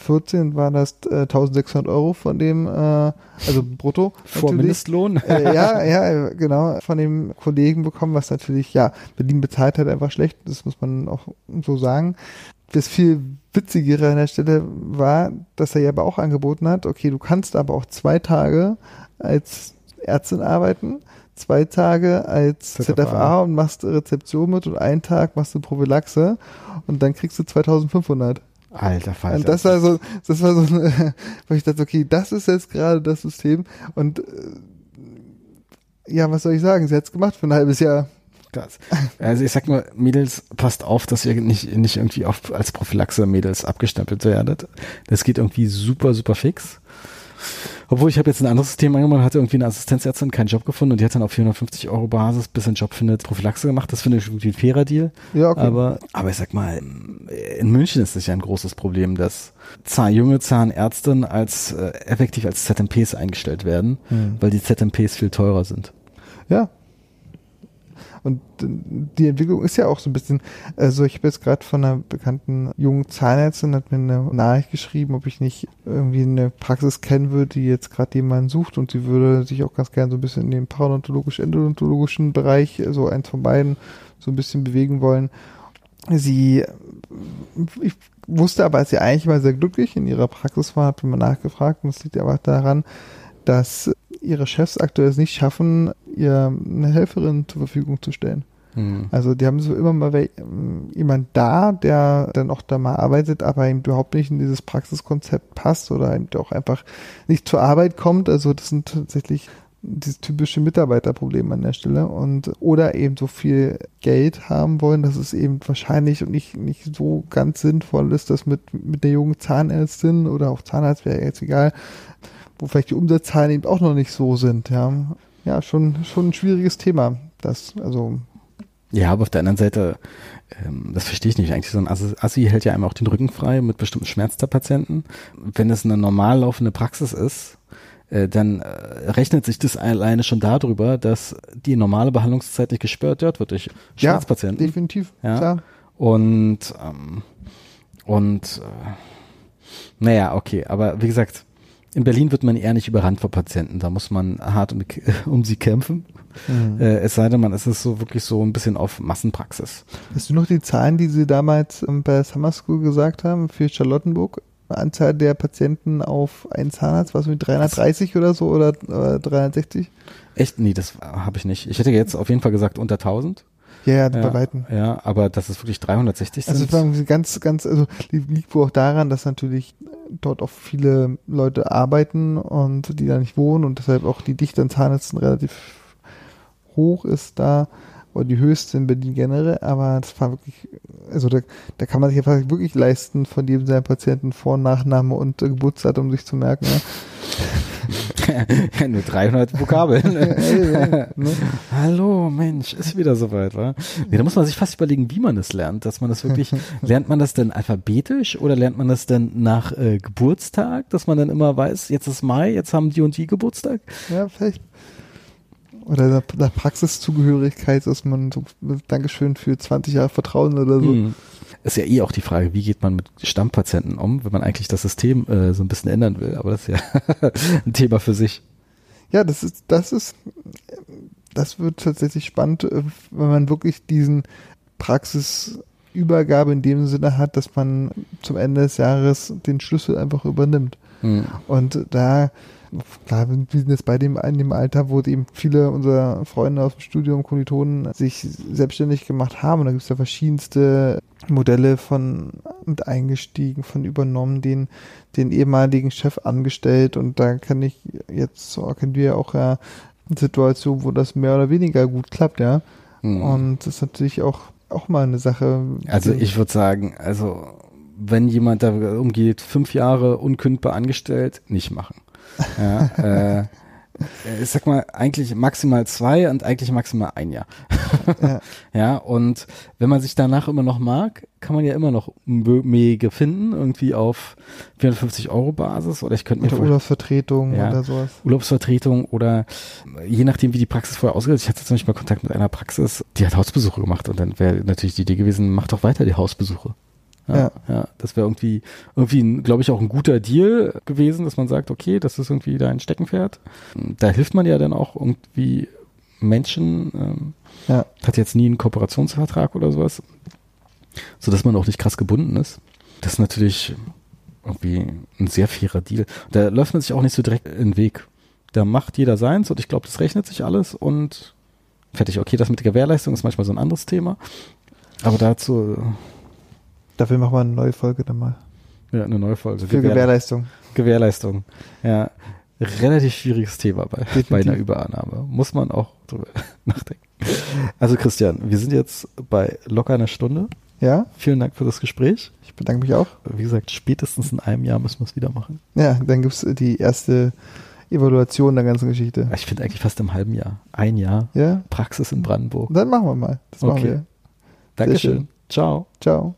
14 war das äh, 1600 Euro von dem, äh, also brutto. Vor Mindestlohn? äh, ja, ja, genau, von dem Kollegen bekommen, was natürlich, ja, Berlin bezahlt halt einfach schlecht, das muss man auch so sagen. Das viel witzigere an der Stelle war, dass er ja aber auch angeboten hat, okay, du kannst aber auch zwei Tage als Ärztin arbeiten, zwei Tage als ZFA, ZFA und machst Rezeption mit und einen Tag machst du Prophylaxe und dann kriegst du 2500. Alter Falter. Und das war so, das war so, eine, wo ich dachte, okay, das ist jetzt gerade das System und äh, ja, was soll ich sagen? Sie hat es gemacht für ein halbes Jahr. Krass. Also ich sag nur, Mädels, passt auf, dass ihr nicht, nicht irgendwie auf, als Prophylaxe Mädels abgestempelt werdet. Das geht irgendwie super, super fix. Obwohl ich habe jetzt ein anderes System angemacht, hatte irgendwie eine Assistenzärztin keinen Job gefunden und die hat dann auf 450 Euro Basis, bis ein Job findet, Prophylaxe gemacht. Das finde ich irgendwie ein fairer Deal. Ja, okay. Aber, aber ich sag mal, in München ist es ja ein großes Problem, dass Zahn, junge Zahnärztinnen als äh, effektiv als ZMPs eingestellt werden, hm. weil die ZMPs viel teurer sind. Ja, und die Entwicklung ist ja auch so ein bisschen, also ich habe jetzt gerade von einer bekannten jungen Zahnärztin, hat mir eine Nachricht geschrieben, ob ich nicht irgendwie eine Praxis kennen würde, die jetzt gerade jemanden sucht und sie würde sich auch ganz gern so ein bisschen in den parodontologisch-endodontologischen Bereich, so eins von beiden, so ein bisschen bewegen wollen. Sie, ich wusste aber, als sie eigentlich mal sehr glücklich in ihrer Praxis war, habe ich mal nachgefragt und das liegt aber daran, dass ihre Chefs aktuell es nicht schaffen, ihr eine Helferin zur Verfügung zu stellen. Mhm. Also die haben so immer mal jemand da, der dann auch da mal arbeitet, aber eben überhaupt nicht in dieses Praxiskonzept passt oder eben auch einfach nicht zur Arbeit kommt. Also das sind tatsächlich dieses typische Mitarbeiterproblem an der Stelle und oder eben so viel Geld haben wollen, dass es eben wahrscheinlich und nicht, nicht so ganz sinnvoll ist, dass mit, mit der jungen Zahnärztin oder auch Zahnarzt wäre jetzt egal, wo vielleicht die Umsatzzahlen eben auch noch nicht so sind, ja. Ja, schon, schon ein schwieriges Thema. Das, also. Ja, aber auf der anderen Seite, ähm, das verstehe ich nicht. Eigentlich so ein Assi, Assi hält ja einem auch den Rücken frei mit bestimmten Schmerz der Patienten. Wenn es eine normal laufende Praxis ist, äh, dann äh, rechnet sich das alleine schon darüber, dass die normale Behandlungszeit nicht gespürt wird durch Schmerzpatienten. Ja, definitiv, ja? klar. Und, ähm, und, äh, naja, okay, aber wie gesagt, in Berlin wird man eher nicht überrannt vor Patienten. Da muss man hart um, um sie kämpfen. Mhm. Äh, es sei denn, man ist es so wirklich so ein bisschen auf Massenpraxis. Hast du noch die Zahlen, die Sie damals ähm, bei Summer School gesagt haben für Charlottenburg? Anzahl der Patienten auf einen Zahnarzt, was mit 330 oder so oder, oder 360? Echt? Nee, das habe ich nicht. Ich hätte jetzt auf jeden Fall gesagt unter 1000. Ja, ja, Ja, bei Weitem. ja, aber dass es wirklich 360 Also sind. irgendwie ganz, ganz, also li- liegt wohl auch daran, dass natürlich dort auch viele Leute arbeiten und die da nicht wohnen und deshalb auch die Dichte an Zahnärzten relativ hoch ist da oder die höchste in Berlin generell, aber das war wirklich, also da, da kann man sich einfach wirklich leisten, von jedem seiner Patienten Vor- und Nachname und äh, Geburtsdatum sich zu merken. Ja. Nur 300 Vokabeln. Ne? Hallo, Mensch, ist wieder soweit, wa? Nee, da muss man sich fast überlegen, wie man das lernt, dass man das wirklich, lernt man das denn alphabetisch oder lernt man das denn nach äh, Geburtstag, dass man dann immer weiß, jetzt ist Mai, jetzt haben die und die Geburtstag? Ja, vielleicht. Oder der, der Praxiszugehörigkeit, dass man so, Dankeschön für 20 Jahre Vertrauen oder so. Hm. Ist ja eh auch die Frage, wie geht man mit Stammpatienten um, wenn man eigentlich das System äh, so ein bisschen ändern will, aber das ist ja ein Thema für sich. Ja, das ist, das ist, das wird tatsächlich spannend, äh, wenn man wirklich diesen Praxisübergabe in dem Sinne hat, dass man zum Ende des Jahres den Schlüssel einfach übernimmt. Hm. Und da, klar, wir sind jetzt bei dem, in dem Alter, wo eben viele unserer Freunde aus dem Studium, Kommilitonen, sich selbstständig gemacht haben. Und da gibt es ja verschiedenste Modelle von mit eingestiegen, von übernommen, den, den ehemaligen Chef angestellt. Und da kann ich jetzt, so kennen wir auch ja eine Situation, wo das mehr oder weniger gut klappt, ja. Hm. Und das ist natürlich auch, auch mal eine Sache. Also ich würde sagen, also wenn jemand da umgeht, fünf Jahre unkündbar angestellt, nicht machen. Ja, äh, ich sag mal, eigentlich maximal zwei und eigentlich maximal ein Jahr. Ja. ja, und wenn man sich danach immer noch mag, kann man ja immer noch Wege finden, irgendwie auf 450 Euro Basis oder ich könnte mir Oder Urlaubsvertretung Ja. oder sowas. Urlaubsvertretung oder je nachdem, wie die Praxis vorher ausgeht. Ich hatte zum Beispiel mal Kontakt mit einer Praxis, die hat Hausbesuche gemacht und dann wäre natürlich die Idee gewesen, mach doch weiter die Hausbesuche. Ja, ja. Das wäre irgendwie, irgendwie, glaube ich, auch ein guter Deal gewesen, dass man sagt, okay, das ist irgendwie dein Steckenpferd. Da hilft man ja dann auch irgendwie Menschen, ähm, Ja. hat jetzt nie einen Kooperationsvertrag oder sowas, sodass man auch nicht krass gebunden ist. Das ist natürlich irgendwie ein sehr fairer Deal. Da läuft man sich auch nicht so direkt in den Weg. Da macht jeder seins und ich glaube, das rechnet sich alles und fertig. Okay, das mit der Gewährleistung ist manchmal so ein anderes Thema. Aber dazu Dafür machen wir eine neue Folge dann mal. ja, eine neue Folge. Für Gewähr- Gewährleistung. Gewährleistung. Ja, relativ schwieriges Thema bei, Definitiv. bei einer Überannahme. Muss man auch drüber nachdenken. Also Christian, wir sind jetzt bei locker einer Stunde. Ja, Vielen Dank für das Gespräch. ich bedanke mich auch. Wie gesagt, spätestens in einem Jahr müssen wir es wieder machen. Ja, dann gibt's die erste Evaluation der ganzen Geschichte. Ich finde eigentlich fast im halben Jahr. Ein Jahr Ja, Praxis in Brandenburg. dann machen wir mal. Das machen Okay. wir. Dankeschön. schön. Ciao. Ciao.